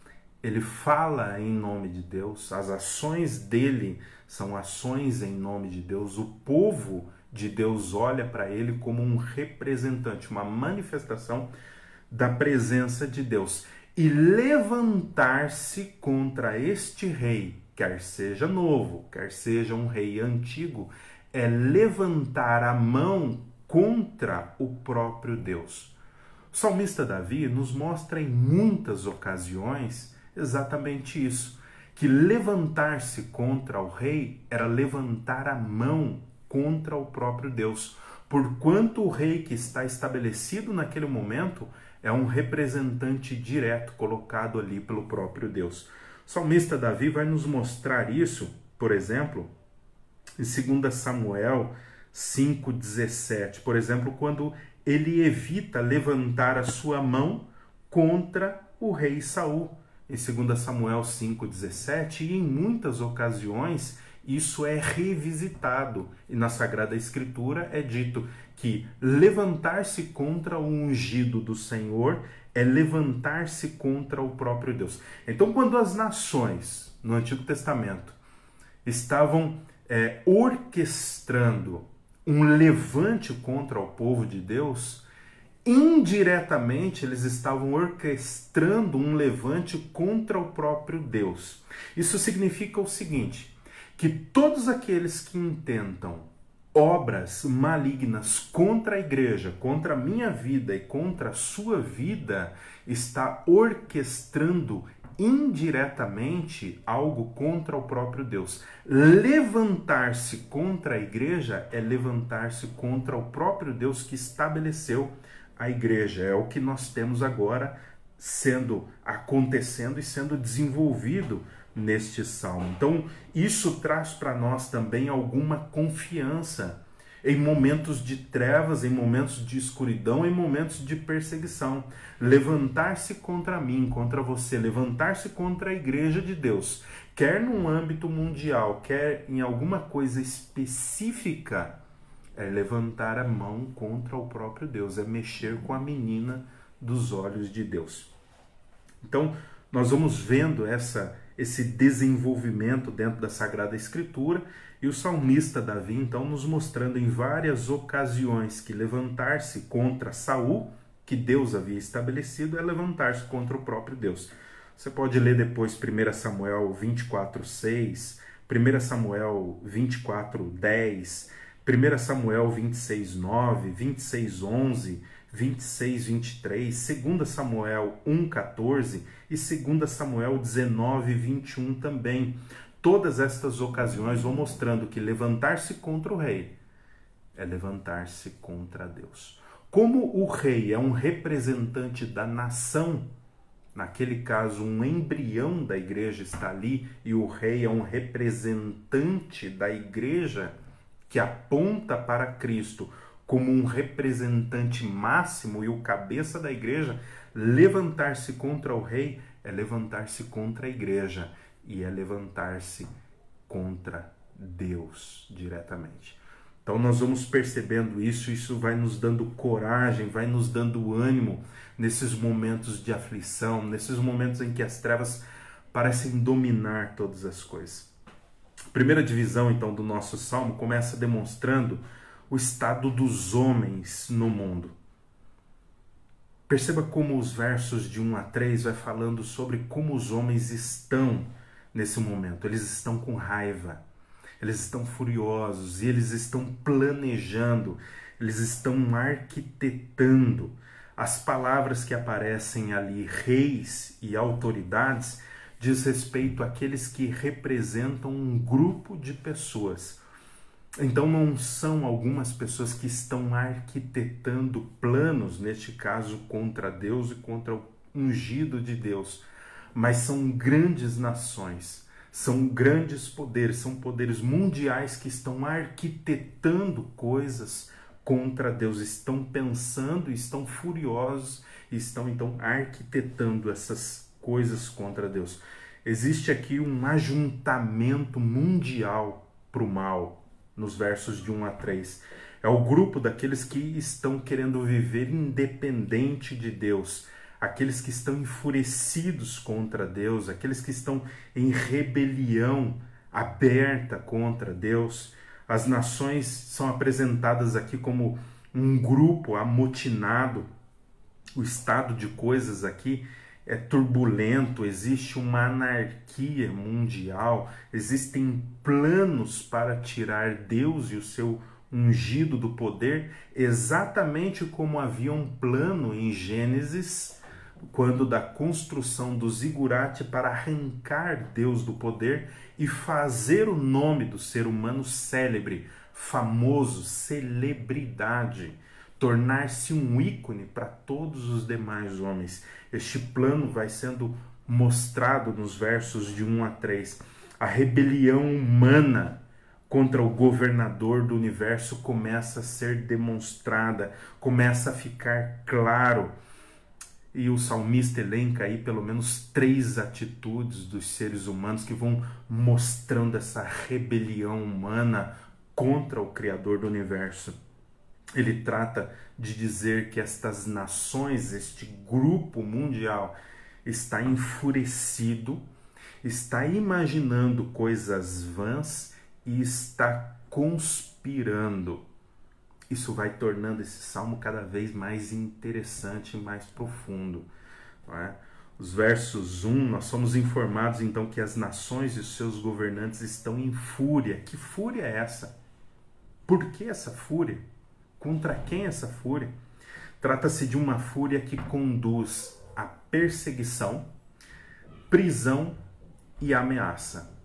Ele fala em nome de Deus, as ações dele são ações em nome de Deus. O povo de Deus olha para ele como um representante, uma manifestação da presença de Deus. E levantar-se contra este rei, quer seja novo, quer seja um rei antigo, é levantar a mão contra o próprio Deus. O salmista Davi nos mostra em muitas ocasiões exatamente isso, que levantar-se contra o rei era levantar a mão contra o próprio Deus, porquanto o rei que está estabelecido naquele momento é um representante direto colocado ali pelo próprio Deus. O salmista Davi vai nos mostrar isso, por exemplo, em 2 Samuel 5,17. Por exemplo, quando ele evita levantar a sua mão contra o rei Saul. Em 2 Samuel 5,17, e em muitas ocasiões isso é revisitado. E na Sagrada Escritura é dito que levantar-se contra o ungido do Senhor é levantar-se contra o próprio Deus. Então, quando as nações no Antigo Testamento estavam é, orquestrando um levante contra o povo de Deus, indiretamente eles estavam orquestrando um levante contra o próprio Deus. Isso significa o seguinte: que todos aqueles que intentam obras malignas contra a igreja, contra a minha vida e contra a sua vida, está orquestrando indiretamente algo contra o próprio Deus. Levantar-se contra a igreja é levantar-se contra o próprio Deus que estabeleceu a igreja. É o que nós temos agora sendo acontecendo e sendo desenvolvido neste salmo. Então, isso traz para nós também alguma confiança em momentos de trevas, em momentos de escuridão, em momentos de perseguição. Levantar-se contra mim, contra você, levantar-se contra a igreja de Deus, quer num âmbito mundial, quer em alguma coisa específica, é levantar a mão contra o próprio Deus, é mexer com a menina dos olhos de Deus. Então, nós vamos vendo essa esse desenvolvimento dentro da Sagrada Escritura e o salmista Davi então nos mostrando em várias ocasiões que levantar-se contra Saul, que Deus havia estabelecido, é levantar-se contra o próprio Deus. Você pode ler depois 1 Samuel 24:6, 1 Samuel 24:10, 1 Samuel 26:9, 26:11, 26, 23, 2 Samuel 1, 14 e 2 Samuel 19, 21 também. Todas estas ocasiões vão mostrando que levantar-se contra o rei é levantar-se contra Deus. Como o rei é um representante da nação, naquele caso, um embrião da igreja está ali e o rei é um representante da igreja que aponta para Cristo como um representante máximo e o cabeça da igreja, levantar-se contra o rei é levantar-se contra a igreja e é levantar-se contra Deus diretamente. Então nós vamos percebendo isso, isso vai nos dando coragem, vai nos dando ânimo nesses momentos de aflição, nesses momentos em que as trevas parecem dominar todas as coisas. A primeira divisão então do nosso salmo começa demonstrando o estado dos homens no mundo. Perceba como os versos de 1 a 3 vai falando sobre como os homens estão nesse momento. Eles estão com raiva, eles estão furiosos e eles estão planejando, eles estão arquitetando. As palavras que aparecem ali, reis e autoridades, diz respeito àqueles que representam um grupo de pessoas. Então não são algumas pessoas que estão arquitetando planos, neste caso contra Deus e contra o ungido de Deus, mas são grandes nações são grandes poderes, são poderes mundiais que estão arquitetando coisas contra Deus, estão pensando, estão furiosos, estão então arquitetando essas coisas contra Deus. Existe aqui um ajuntamento mundial para o mal, nos versos de 1 a 3. É o grupo daqueles que estão querendo viver independente de Deus, aqueles que estão enfurecidos contra Deus, aqueles que estão em rebelião aberta contra Deus. As nações são apresentadas aqui como um grupo amotinado. O estado de coisas aqui é turbulento, existe uma anarquia mundial, existem planos para tirar Deus e o seu ungido do poder, exatamente como havia um plano em Gênesis quando da construção do zigurate para arrancar Deus do poder e fazer o nome do ser humano célebre, famoso, celebridade, tornar-se um ícone para todos os demais homens. Este plano vai sendo mostrado nos versos de 1 a 3. A rebelião humana contra o governador do universo começa a ser demonstrada, começa a ficar claro e o salmista elenca aí pelo menos três atitudes dos seres humanos que vão mostrando essa rebelião humana contra o Criador do universo. Ele trata de dizer que estas nações, este grupo mundial, está enfurecido, está imaginando coisas vãs e está conspirando isso vai tornando esse salmo cada vez mais interessante e mais profundo. É? Os versos 1, nós somos informados então que as nações e os seus governantes estão em fúria. Que fúria é essa? Por que essa fúria? Contra quem essa fúria? Trata-se de uma fúria que conduz à perseguição, prisão e ameaça.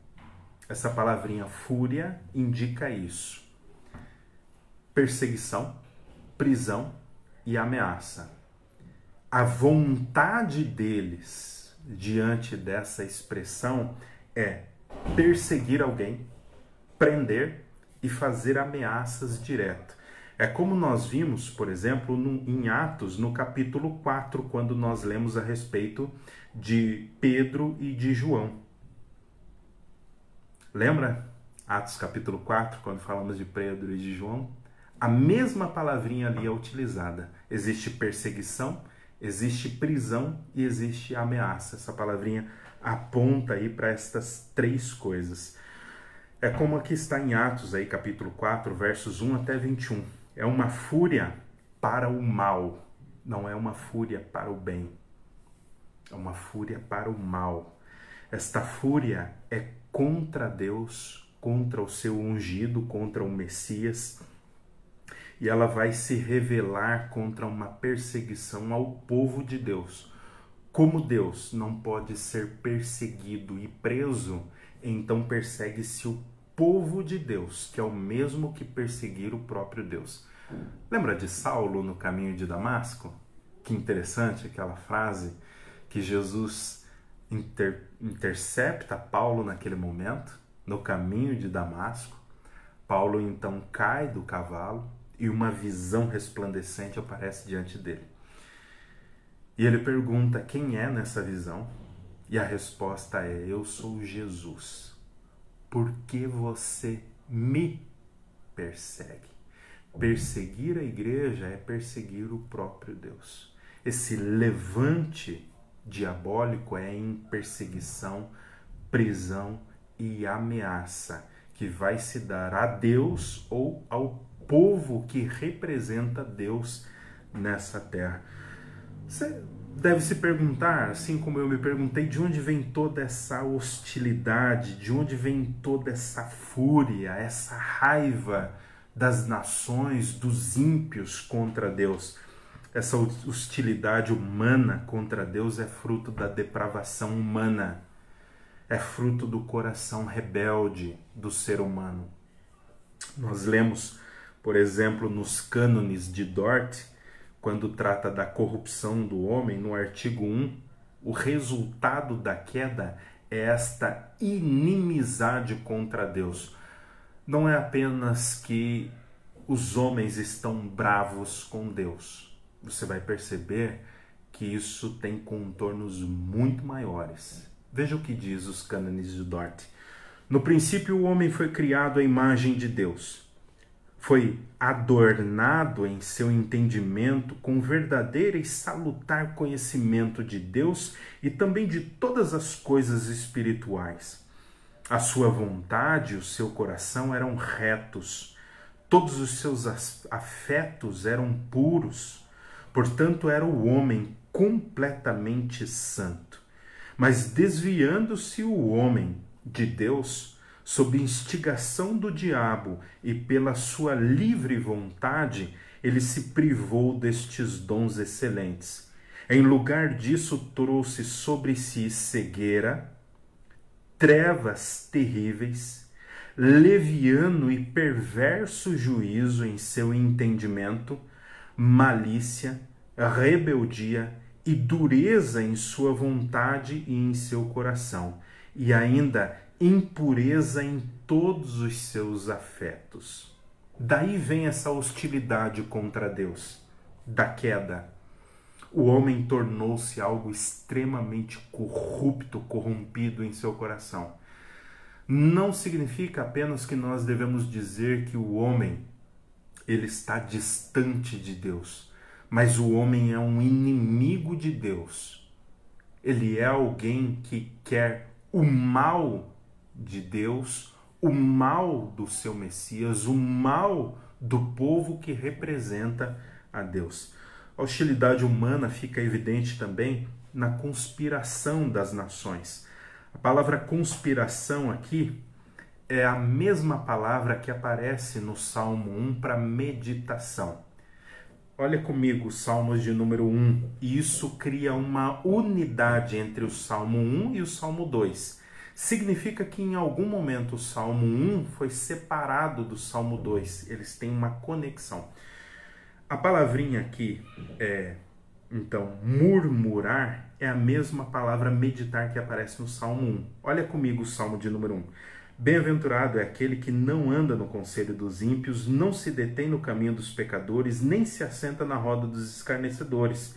Essa palavrinha fúria indica isso perseguição, prisão e ameaça. A vontade deles diante dessa expressão é perseguir alguém, prender e fazer ameaças direto. É como nós vimos, por exemplo, no, em Atos, no capítulo 4, quando nós lemos a respeito de Pedro e de João. Lembra? Atos capítulo 4, quando falamos de Pedro e de João? a mesma palavrinha ali é utilizada. Existe perseguição, existe prisão e existe ameaça. Essa palavrinha aponta aí para estas três coisas. É como aqui está em Atos aí capítulo 4, versos 1 até 21. É uma fúria para o mal, não é uma fúria para o bem. É uma fúria para o mal. Esta fúria é contra Deus, contra o seu ungido, contra o Messias e ela vai se revelar contra uma perseguição ao povo de Deus. Como Deus não pode ser perseguido e preso, então persegue-se o povo de Deus, que é o mesmo que perseguir o próprio Deus. Lembra de Saulo no caminho de Damasco? Que interessante aquela frase que Jesus inter, intercepta Paulo naquele momento, no caminho de Damasco. Paulo então cai do cavalo e uma visão resplandecente aparece diante dele. E ele pergunta quem é nessa visão, e a resposta é: Eu sou Jesus. Por que você me persegue? Perseguir a igreja é perseguir o próprio Deus. Esse levante diabólico é em perseguição, prisão e ameaça que vai se dar a Deus ou ao povo que representa Deus nessa terra. Você deve se perguntar, assim como eu me perguntei, de onde vem toda essa hostilidade, de onde vem toda essa fúria, essa raiva das nações, dos ímpios contra Deus. Essa hostilidade humana contra Deus é fruto da depravação humana, é fruto do coração rebelde do ser humano. Nós lemos, por exemplo, nos cânones de Dort, quando trata da corrupção do homem, no artigo 1, o resultado da queda é esta inimizade contra Deus não é apenas que os homens estão bravos com Deus. Você vai perceber que isso tem contornos muito maiores. Veja o que diz os cânones de Dort. No princípio, o homem foi criado à imagem de Deus. Foi adornado em seu entendimento com verdadeiro e salutar conhecimento de Deus e também de todas as coisas espirituais. A sua vontade e o seu coração eram retos, todos os seus afetos eram puros, portanto, era o homem completamente santo. Mas desviando-se o homem de Deus, sob instigação do diabo e pela sua livre vontade, ele se privou destes dons excelentes. Em lugar disso, trouxe sobre si cegueira, trevas terríveis, leviano e perverso juízo em seu entendimento, malícia, rebeldia e dureza em sua vontade e em seu coração, e ainda impureza em todos os seus afetos. Daí vem essa hostilidade contra Deus, da queda, o homem tornou-se algo extremamente corrupto, corrompido em seu coração. Não significa apenas que nós devemos dizer que o homem ele está distante de Deus, mas o homem é um inimigo de Deus. Ele é alguém que quer o mal de Deus, o mal do seu Messias, o mal do povo que representa a Deus. A hostilidade humana fica evidente também na conspiração das nações. A palavra conspiração aqui é a mesma palavra que aparece no Salmo 1 para meditação. Olha comigo, Salmos de número 1. Isso cria uma unidade entre o Salmo 1 e o Salmo 2. Significa que em algum momento o Salmo 1 foi separado do Salmo 2. Eles têm uma conexão. A palavrinha aqui, é, então, murmurar, é a mesma palavra meditar que aparece no Salmo 1. Olha comigo o Salmo de número 1. Bem-aventurado é aquele que não anda no conselho dos ímpios, não se detém no caminho dos pecadores, nem se assenta na roda dos escarnecedores.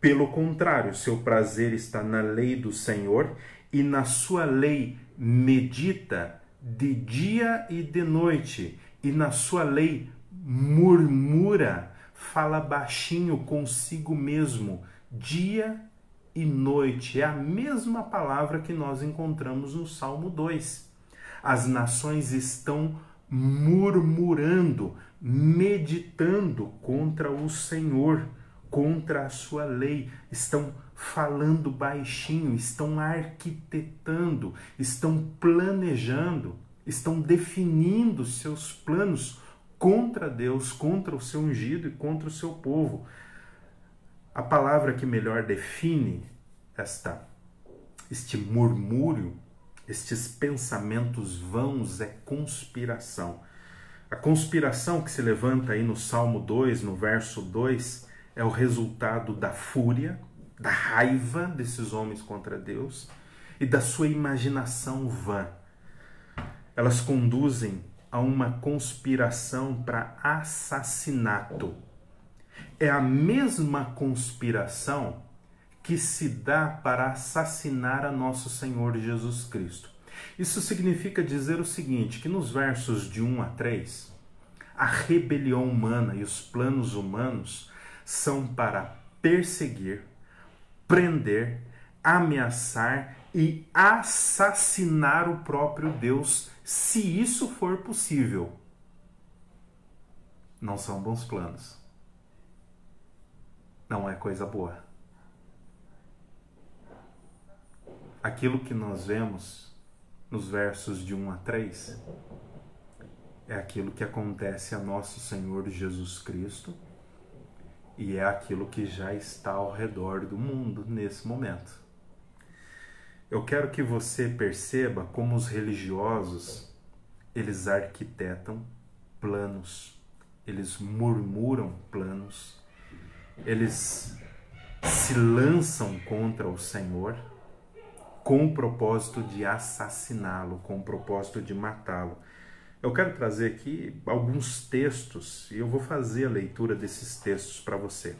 Pelo contrário, seu prazer está na lei do Senhor e na sua lei medita de dia e de noite, e na sua lei murmura fala baixinho consigo mesmo, dia e noite. É a mesma palavra que nós encontramos no Salmo 2. As nações estão murmurando, meditando contra o Senhor, contra a sua lei, estão falando baixinho, estão arquitetando, estão planejando, estão definindo seus planos contra Deus, contra o seu ungido e contra o seu povo. A palavra que melhor define esta este murmúrio, estes pensamentos vãos é conspiração. A conspiração que se levanta aí no Salmo 2, no verso 2, é o resultado da fúria, da raiva desses homens contra Deus e da sua imaginação vã. Elas conduzem a uma conspiração para assassinato. É a mesma conspiração que se dá para assassinar a nosso Senhor Jesus Cristo. Isso significa dizer o seguinte: que nos versos de 1 a 3, a rebelião humana e os planos humanos são para perseguir, prender, ameaçar e assassinar o próprio Deus, se isso for possível. Não são bons planos. Não é coisa boa. Aquilo que nós vemos nos versos de 1 a 3 é aquilo que acontece a nosso Senhor Jesus Cristo e é aquilo que já está ao redor do mundo nesse momento. Eu quero que você perceba como os religiosos eles arquitetam planos, eles murmuram planos, eles se lançam contra o Senhor com o propósito de assassiná-lo, com o propósito de matá-lo. Eu quero trazer aqui alguns textos e eu vou fazer a leitura desses textos para você.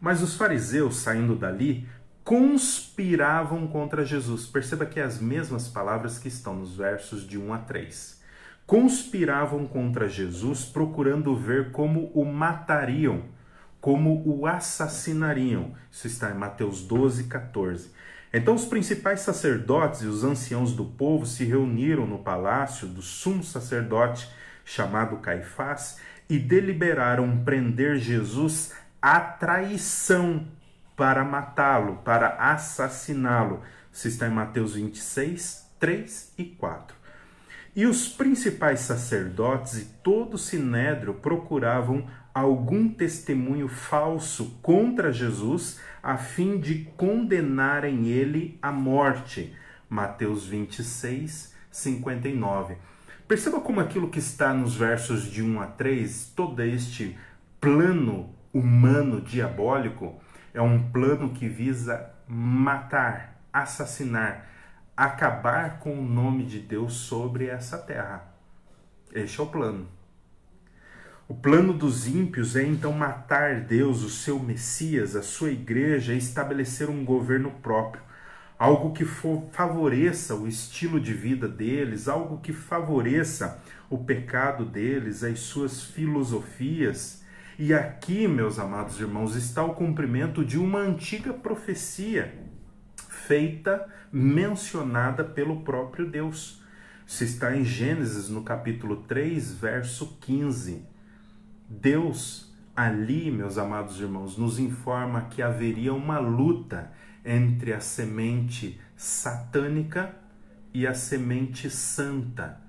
Mas os fariseus, saindo dali, conspiravam contra Jesus. Perceba que é as mesmas palavras que estão nos versos de 1 a 3. Conspiravam contra Jesus, procurando ver como o matariam, como o assassinariam. Isso está em Mateus 12, 14. Então os principais sacerdotes e os anciãos do povo se reuniram no palácio do sumo sacerdote, chamado Caifás, e deliberaram prender Jesus à traição para matá-lo, para assassiná-lo. Isso está em Mateus 26, 3 e 4. E os principais sacerdotes e todo o sinédrio procuravam algum testemunho falso contra Jesus a fim de condenarem ele à morte. Mateus 26, 59. Perceba como aquilo que está nos versos de 1 a 3, todo este plano humano diabólico, é um plano que visa matar, assassinar, acabar com o nome de Deus sobre essa terra. Este é o plano. O plano dos ímpios é então matar Deus, o seu Messias, a sua igreja e estabelecer um governo próprio, algo que favoreça o estilo de vida deles, algo que favoreça o pecado deles, as suas filosofias. E aqui, meus amados irmãos, está o cumprimento de uma antiga profecia feita, mencionada pelo próprio Deus. Isso está em Gênesis, no capítulo 3, verso 15. Deus ali, meus amados irmãos, nos informa que haveria uma luta entre a semente satânica e a semente santa.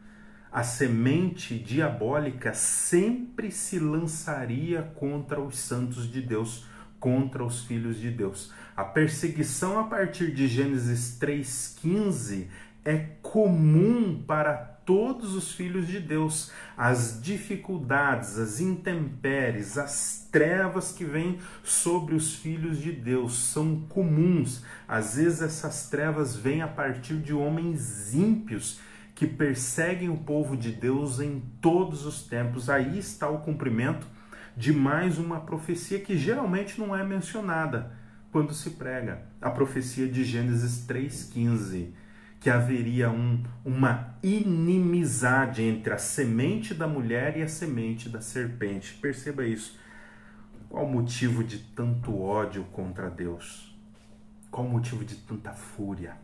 A semente diabólica sempre se lançaria contra os santos de Deus, contra os filhos de Deus. A perseguição a partir de Gênesis 3,15 é comum para todos os filhos de Deus. As dificuldades, as intempéries, as trevas que vêm sobre os filhos de Deus são comuns. Às vezes essas trevas vêm a partir de homens ímpios que perseguem o povo de Deus em todos os tempos. Aí está o cumprimento de mais uma profecia que geralmente não é mencionada quando se prega, a profecia de Gênesis 3:15 que haveria um, uma inimizade entre a semente da mulher e a semente da serpente. Perceba isso. Qual o motivo de tanto ódio contra Deus? Qual o motivo de tanta fúria,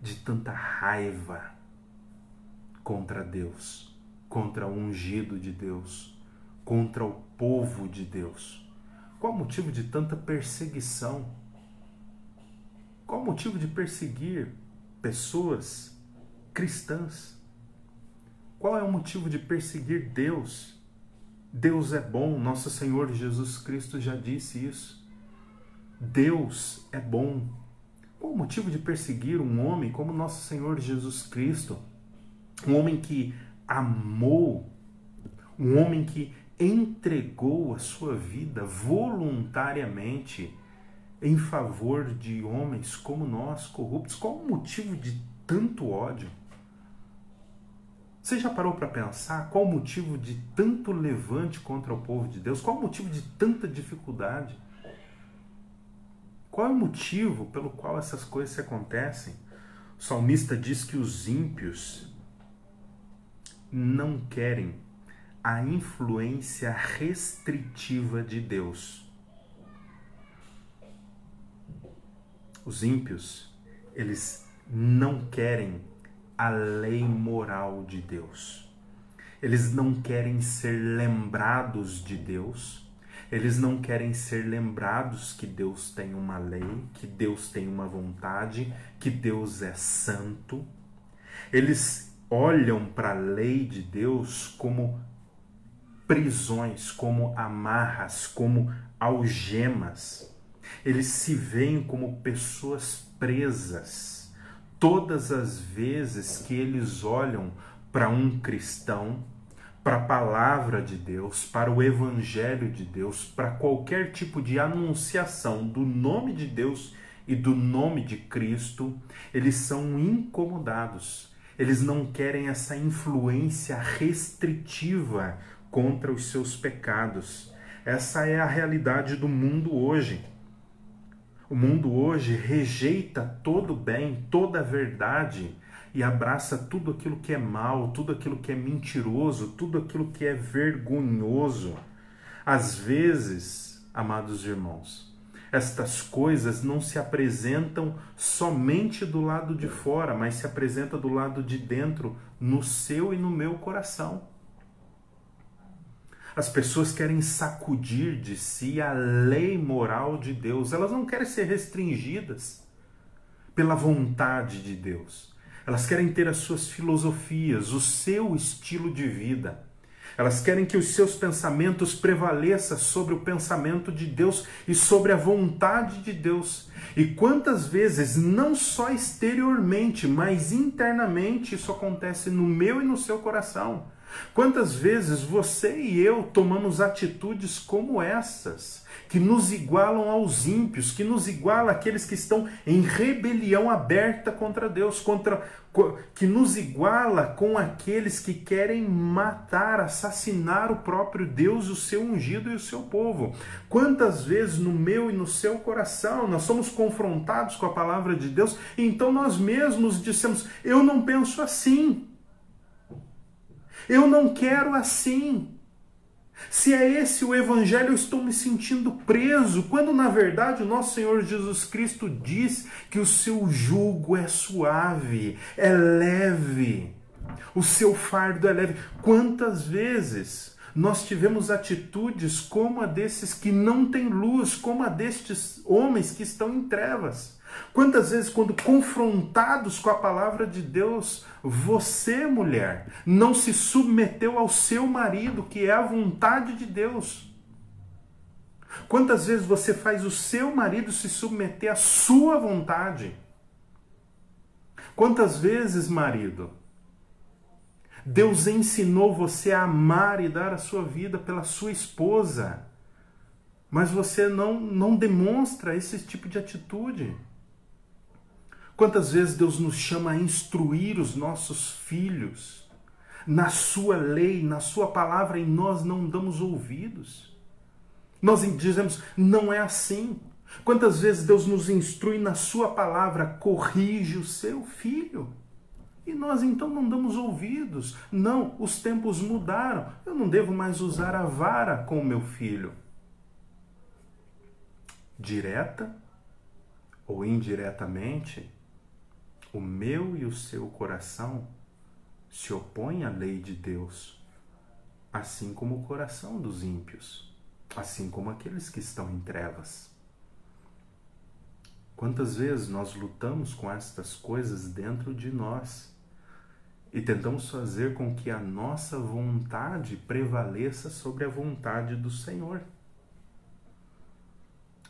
de tanta raiva contra Deus, contra o ungido de Deus, contra o povo de Deus? Qual o motivo de tanta perseguição? Qual o motivo de perseguir pessoas cristãs. Qual é o motivo de perseguir Deus? Deus é bom, nosso Senhor Jesus Cristo já disse isso. Deus é bom. Qual o motivo de perseguir um homem como nosso Senhor Jesus Cristo? Um homem que amou, um homem que entregou a sua vida voluntariamente em favor de homens como nós, corruptos. Qual o motivo de tanto ódio? Você já parou para pensar qual o motivo de tanto levante contra o povo de Deus? Qual o motivo de tanta dificuldade? Qual é o motivo pelo qual essas coisas acontecem? O salmista diz que os ímpios não querem a influência restritiva de Deus. Os ímpios, eles não querem a lei moral de Deus. Eles não querem ser lembrados de Deus. Eles não querem ser lembrados que Deus tem uma lei, que Deus tem uma vontade, que Deus é santo. Eles olham para a lei de Deus como prisões, como amarras, como algemas. Eles se veem como pessoas presas. Todas as vezes que eles olham para um cristão, para a palavra de Deus, para o evangelho de Deus, para qualquer tipo de anunciação do nome de Deus e do nome de Cristo, eles são incomodados. Eles não querem essa influência restritiva contra os seus pecados. Essa é a realidade do mundo hoje. O mundo hoje rejeita todo bem, toda verdade e abraça tudo aquilo que é mal, tudo aquilo que é mentiroso, tudo aquilo que é vergonhoso. Às vezes, amados irmãos, estas coisas não se apresentam somente do lado de fora, mas se apresenta do lado de dentro, no seu e no meu coração. As pessoas querem sacudir de si a lei moral de Deus. Elas não querem ser restringidas pela vontade de Deus. Elas querem ter as suas filosofias, o seu estilo de vida. Elas querem que os seus pensamentos prevaleçam sobre o pensamento de Deus e sobre a vontade de Deus. E quantas vezes, não só exteriormente, mas internamente, isso acontece no meu e no seu coração. Quantas vezes você e eu tomamos atitudes como essas, que nos igualam aos ímpios, que nos igualam àqueles que estão em rebelião aberta contra Deus, contra que nos iguala com aqueles que querem matar, assassinar o próprio Deus, o seu ungido e o seu povo. Quantas vezes no meu e no seu coração nós somos confrontados com a palavra de Deus, então nós mesmos dissemos: Eu não penso assim. Eu não quero assim. Se é esse o evangelho, eu estou me sentindo preso, quando na verdade o nosso Senhor Jesus Cristo diz que o seu jugo é suave, é leve, o seu fardo é leve. Quantas vezes nós tivemos atitudes como a desses que não têm luz, como a destes homens que estão em trevas? Quantas vezes, quando confrontados com a palavra de Deus, você, mulher, não se submeteu ao seu marido, que é a vontade de Deus? Quantas vezes você faz o seu marido se submeter à sua vontade? Quantas vezes, marido, Deus ensinou você a amar e dar a sua vida pela sua esposa, mas você não, não demonstra esse tipo de atitude? Quantas vezes Deus nos chama a instruir os nossos filhos na sua lei, na sua palavra e nós não damos ouvidos? Nós dizemos, não é assim. Quantas vezes Deus nos instrui na sua palavra, corrige o seu filho? E nós então não damos ouvidos. Não, os tempos mudaram. Eu não devo mais usar a vara com o meu filho. Direta ou indiretamente, o meu e o seu coração se opõem à lei de Deus, assim como o coração dos ímpios, assim como aqueles que estão em trevas. Quantas vezes nós lutamos com estas coisas dentro de nós e tentamos fazer com que a nossa vontade prevaleça sobre a vontade do Senhor.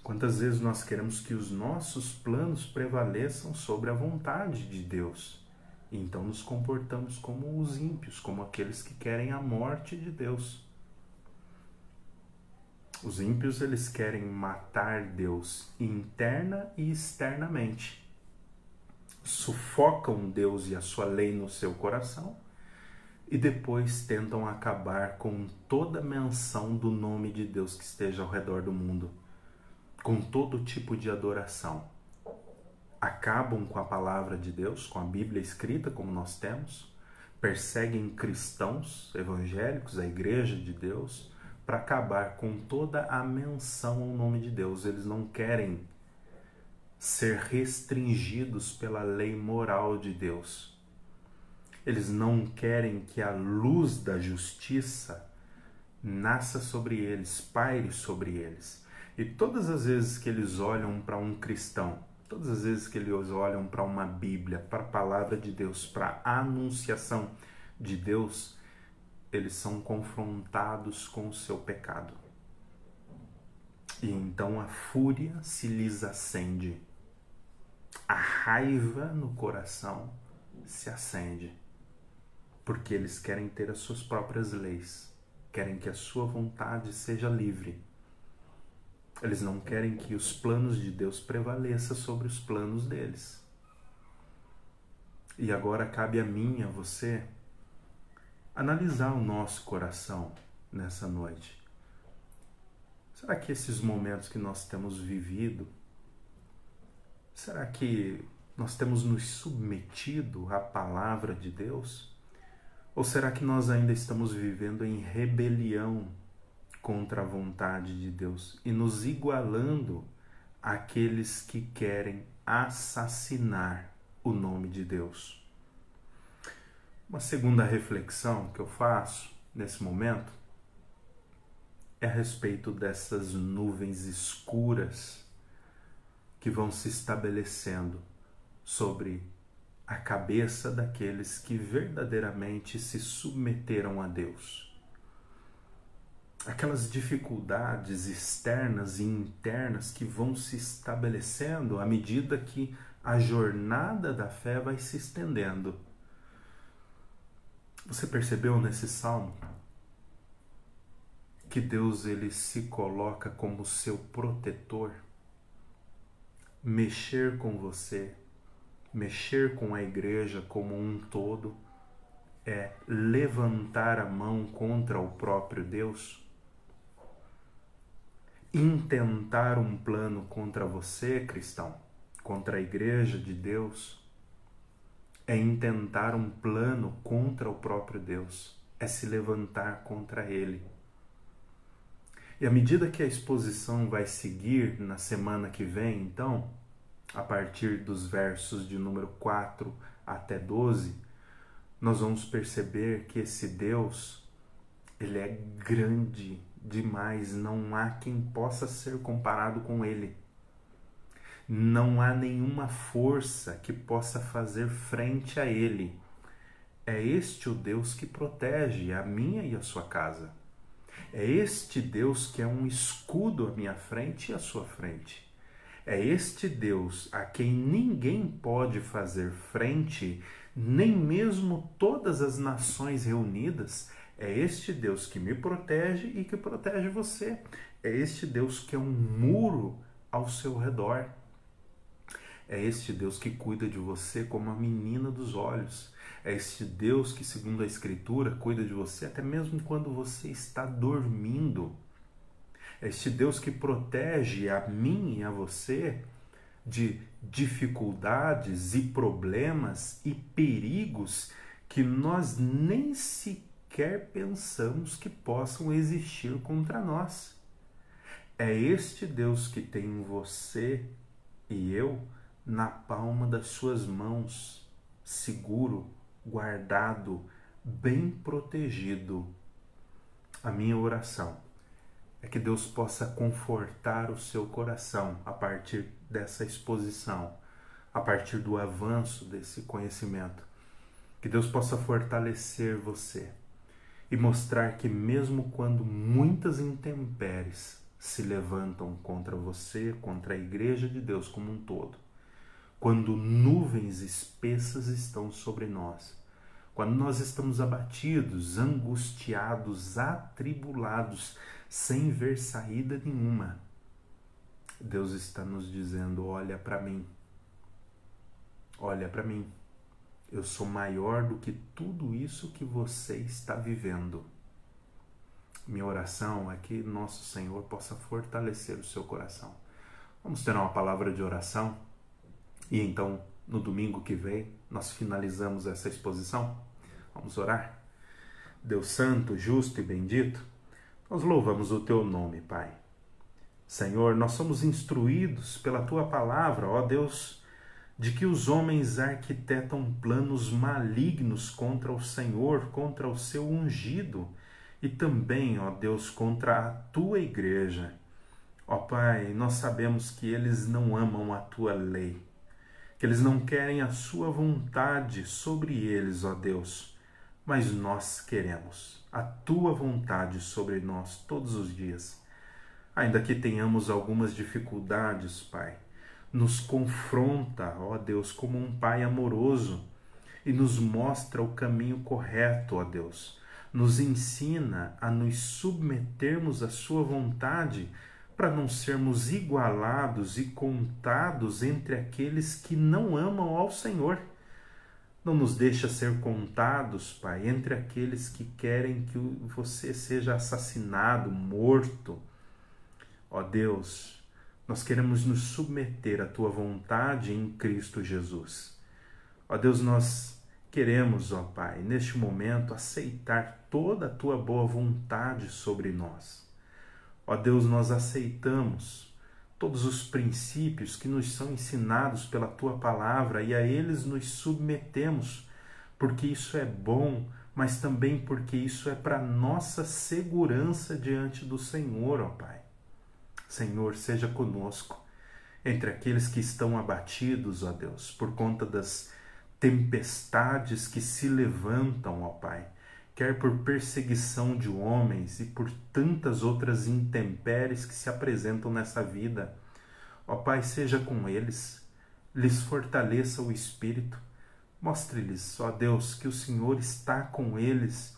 Quantas vezes nós queremos que os nossos planos prevaleçam sobre a vontade de Deus? Então nos comportamos como os ímpios, como aqueles que querem a morte de Deus. Os ímpios eles querem matar Deus interna e externamente. Sufocam Deus e a sua lei no seu coração e depois tentam acabar com toda menção do nome de Deus que esteja ao redor do mundo, com todo tipo de adoração. Acabam com a palavra de Deus, com a Bíblia escrita, como nós temos, perseguem cristãos evangélicos, a igreja de Deus, para acabar com toda a menção ao nome de Deus. Eles não querem ser restringidos pela lei moral de Deus. Eles não querem que a luz da justiça nasça sobre eles, paire sobre eles. E todas as vezes que eles olham para um cristão, todas as vezes que eles olham para uma Bíblia, para a palavra de Deus, para a anunciação de Deus, eles são confrontados com o seu pecado. E então a fúria se lhes acende. A raiva no coração se acende. Porque eles querem ter as suas próprias leis, querem que a sua vontade seja livre. Eles não querem que os planos de Deus prevaleçam sobre os planos deles. E agora cabe a mim, a você, analisar o nosso coração nessa noite. Será que esses momentos que nós temos vivido, será que nós temos nos submetido à palavra de Deus? Ou será que nós ainda estamos vivendo em rebelião contra a vontade de Deus e nos igualando àqueles que querem assassinar o nome de Deus? Uma segunda reflexão que eu faço nesse momento é a respeito dessas nuvens escuras que vão se estabelecendo sobre a cabeça daqueles que verdadeiramente se submeteram a Deus. Aquelas dificuldades externas e internas que vão se estabelecendo à medida que a jornada da fé vai se estendendo você percebeu nesse salmo que Deus ele se coloca como seu protetor? Mexer com você, mexer com a igreja como um todo é levantar a mão contra o próprio Deus? Intentar um plano contra você, cristão, contra a igreja de Deus? é intentar um plano contra o próprio Deus, é se levantar contra ele. E à medida que a exposição vai seguir na semana que vem, então, a partir dos versos de número 4 até 12, nós vamos perceber que esse Deus, ele é grande demais, não há quem possa ser comparado com ele. Não há nenhuma força que possa fazer frente a ele. É este o Deus que protege a minha e a sua casa. É este Deus que é um escudo à minha frente e à sua frente. É este Deus a quem ninguém pode fazer frente, nem mesmo todas as nações reunidas. É este Deus que me protege e que protege você. É este Deus que é um muro ao seu redor. É este Deus que cuida de você como a menina dos olhos. É este Deus que, segundo a Escritura, cuida de você até mesmo quando você está dormindo. É este Deus que protege a mim e a você de dificuldades e problemas e perigos que nós nem sequer pensamos que possam existir contra nós. É este Deus que tem você e eu na palma das suas mãos, seguro, guardado, bem protegido. A minha oração é que Deus possa confortar o seu coração a partir dessa exposição, a partir do avanço desse conhecimento, Que Deus possa fortalecer você e mostrar que, mesmo quando muitas intempéries se levantam contra você, contra a Igreja de Deus como um todo, quando nuvens espessas estão sobre nós, quando nós estamos abatidos, angustiados, atribulados, sem ver saída nenhuma, Deus está nos dizendo: olha para mim, olha para mim. Eu sou maior do que tudo isso que você está vivendo. Minha oração é que nosso Senhor possa fortalecer o seu coração. Vamos ter uma palavra de oração e então no domingo que vem nós finalizamos essa exposição. Vamos orar. Deus Santo, justo e bendito, nós louvamos o teu nome, Pai. Senhor, nós somos instruídos pela tua palavra, ó Deus de que os homens arquitetam planos malignos contra o Senhor, contra o seu ungido e também, ó Deus, contra a tua igreja. Ó Pai, nós sabemos que eles não amam a tua lei, que eles não querem a sua vontade sobre eles, ó Deus, mas nós queremos a tua vontade sobre nós todos os dias. Ainda que tenhamos algumas dificuldades, Pai, nos confronta, ó Deus, como um Pai amoroso e nos mostra o caminho correto, ó Deus. Nos ensina a nos submetermos à Sua vontade para não sermos igualados e contados entre aqueles que não amam ao Senhor. Não nos deixa ser contados, Pai, entre aqueles que querem que você seja assassinado, morto. Ó Deus, nós queremos nos submeter à tua vontade em Cristo Jesus. Ó Deus, nós queremos, ó Pai, neste momento aceitar toda a tua boa vontade sobre nós. Ó Deus, nós aceitamos todos os princípios que nos são ensinados pela tua palavra e a eles nos submetemos, porque isso é bom, mas também porque isso é para nossa segurança diante do Senhor, ó Pai. Senhor, seja conosco entre aqueles que estão abatidos, ó Deus, por conta das tempestades que se levantam, ó Pai, quer por perseguição de homens e por tantas outras intempéries que se apresentam nessa vida. Ó Pai, seja com eles, lhes fortaleça o espírito, mostre-lhes, ó Deus, que o Senhor está com eles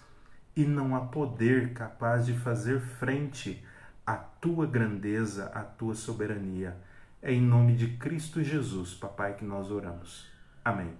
e não há poder capaz de fazer frente a tua grandeza, a tua soberania. É em nome de Cristo Jesus, papai, que nós oramos. Amém.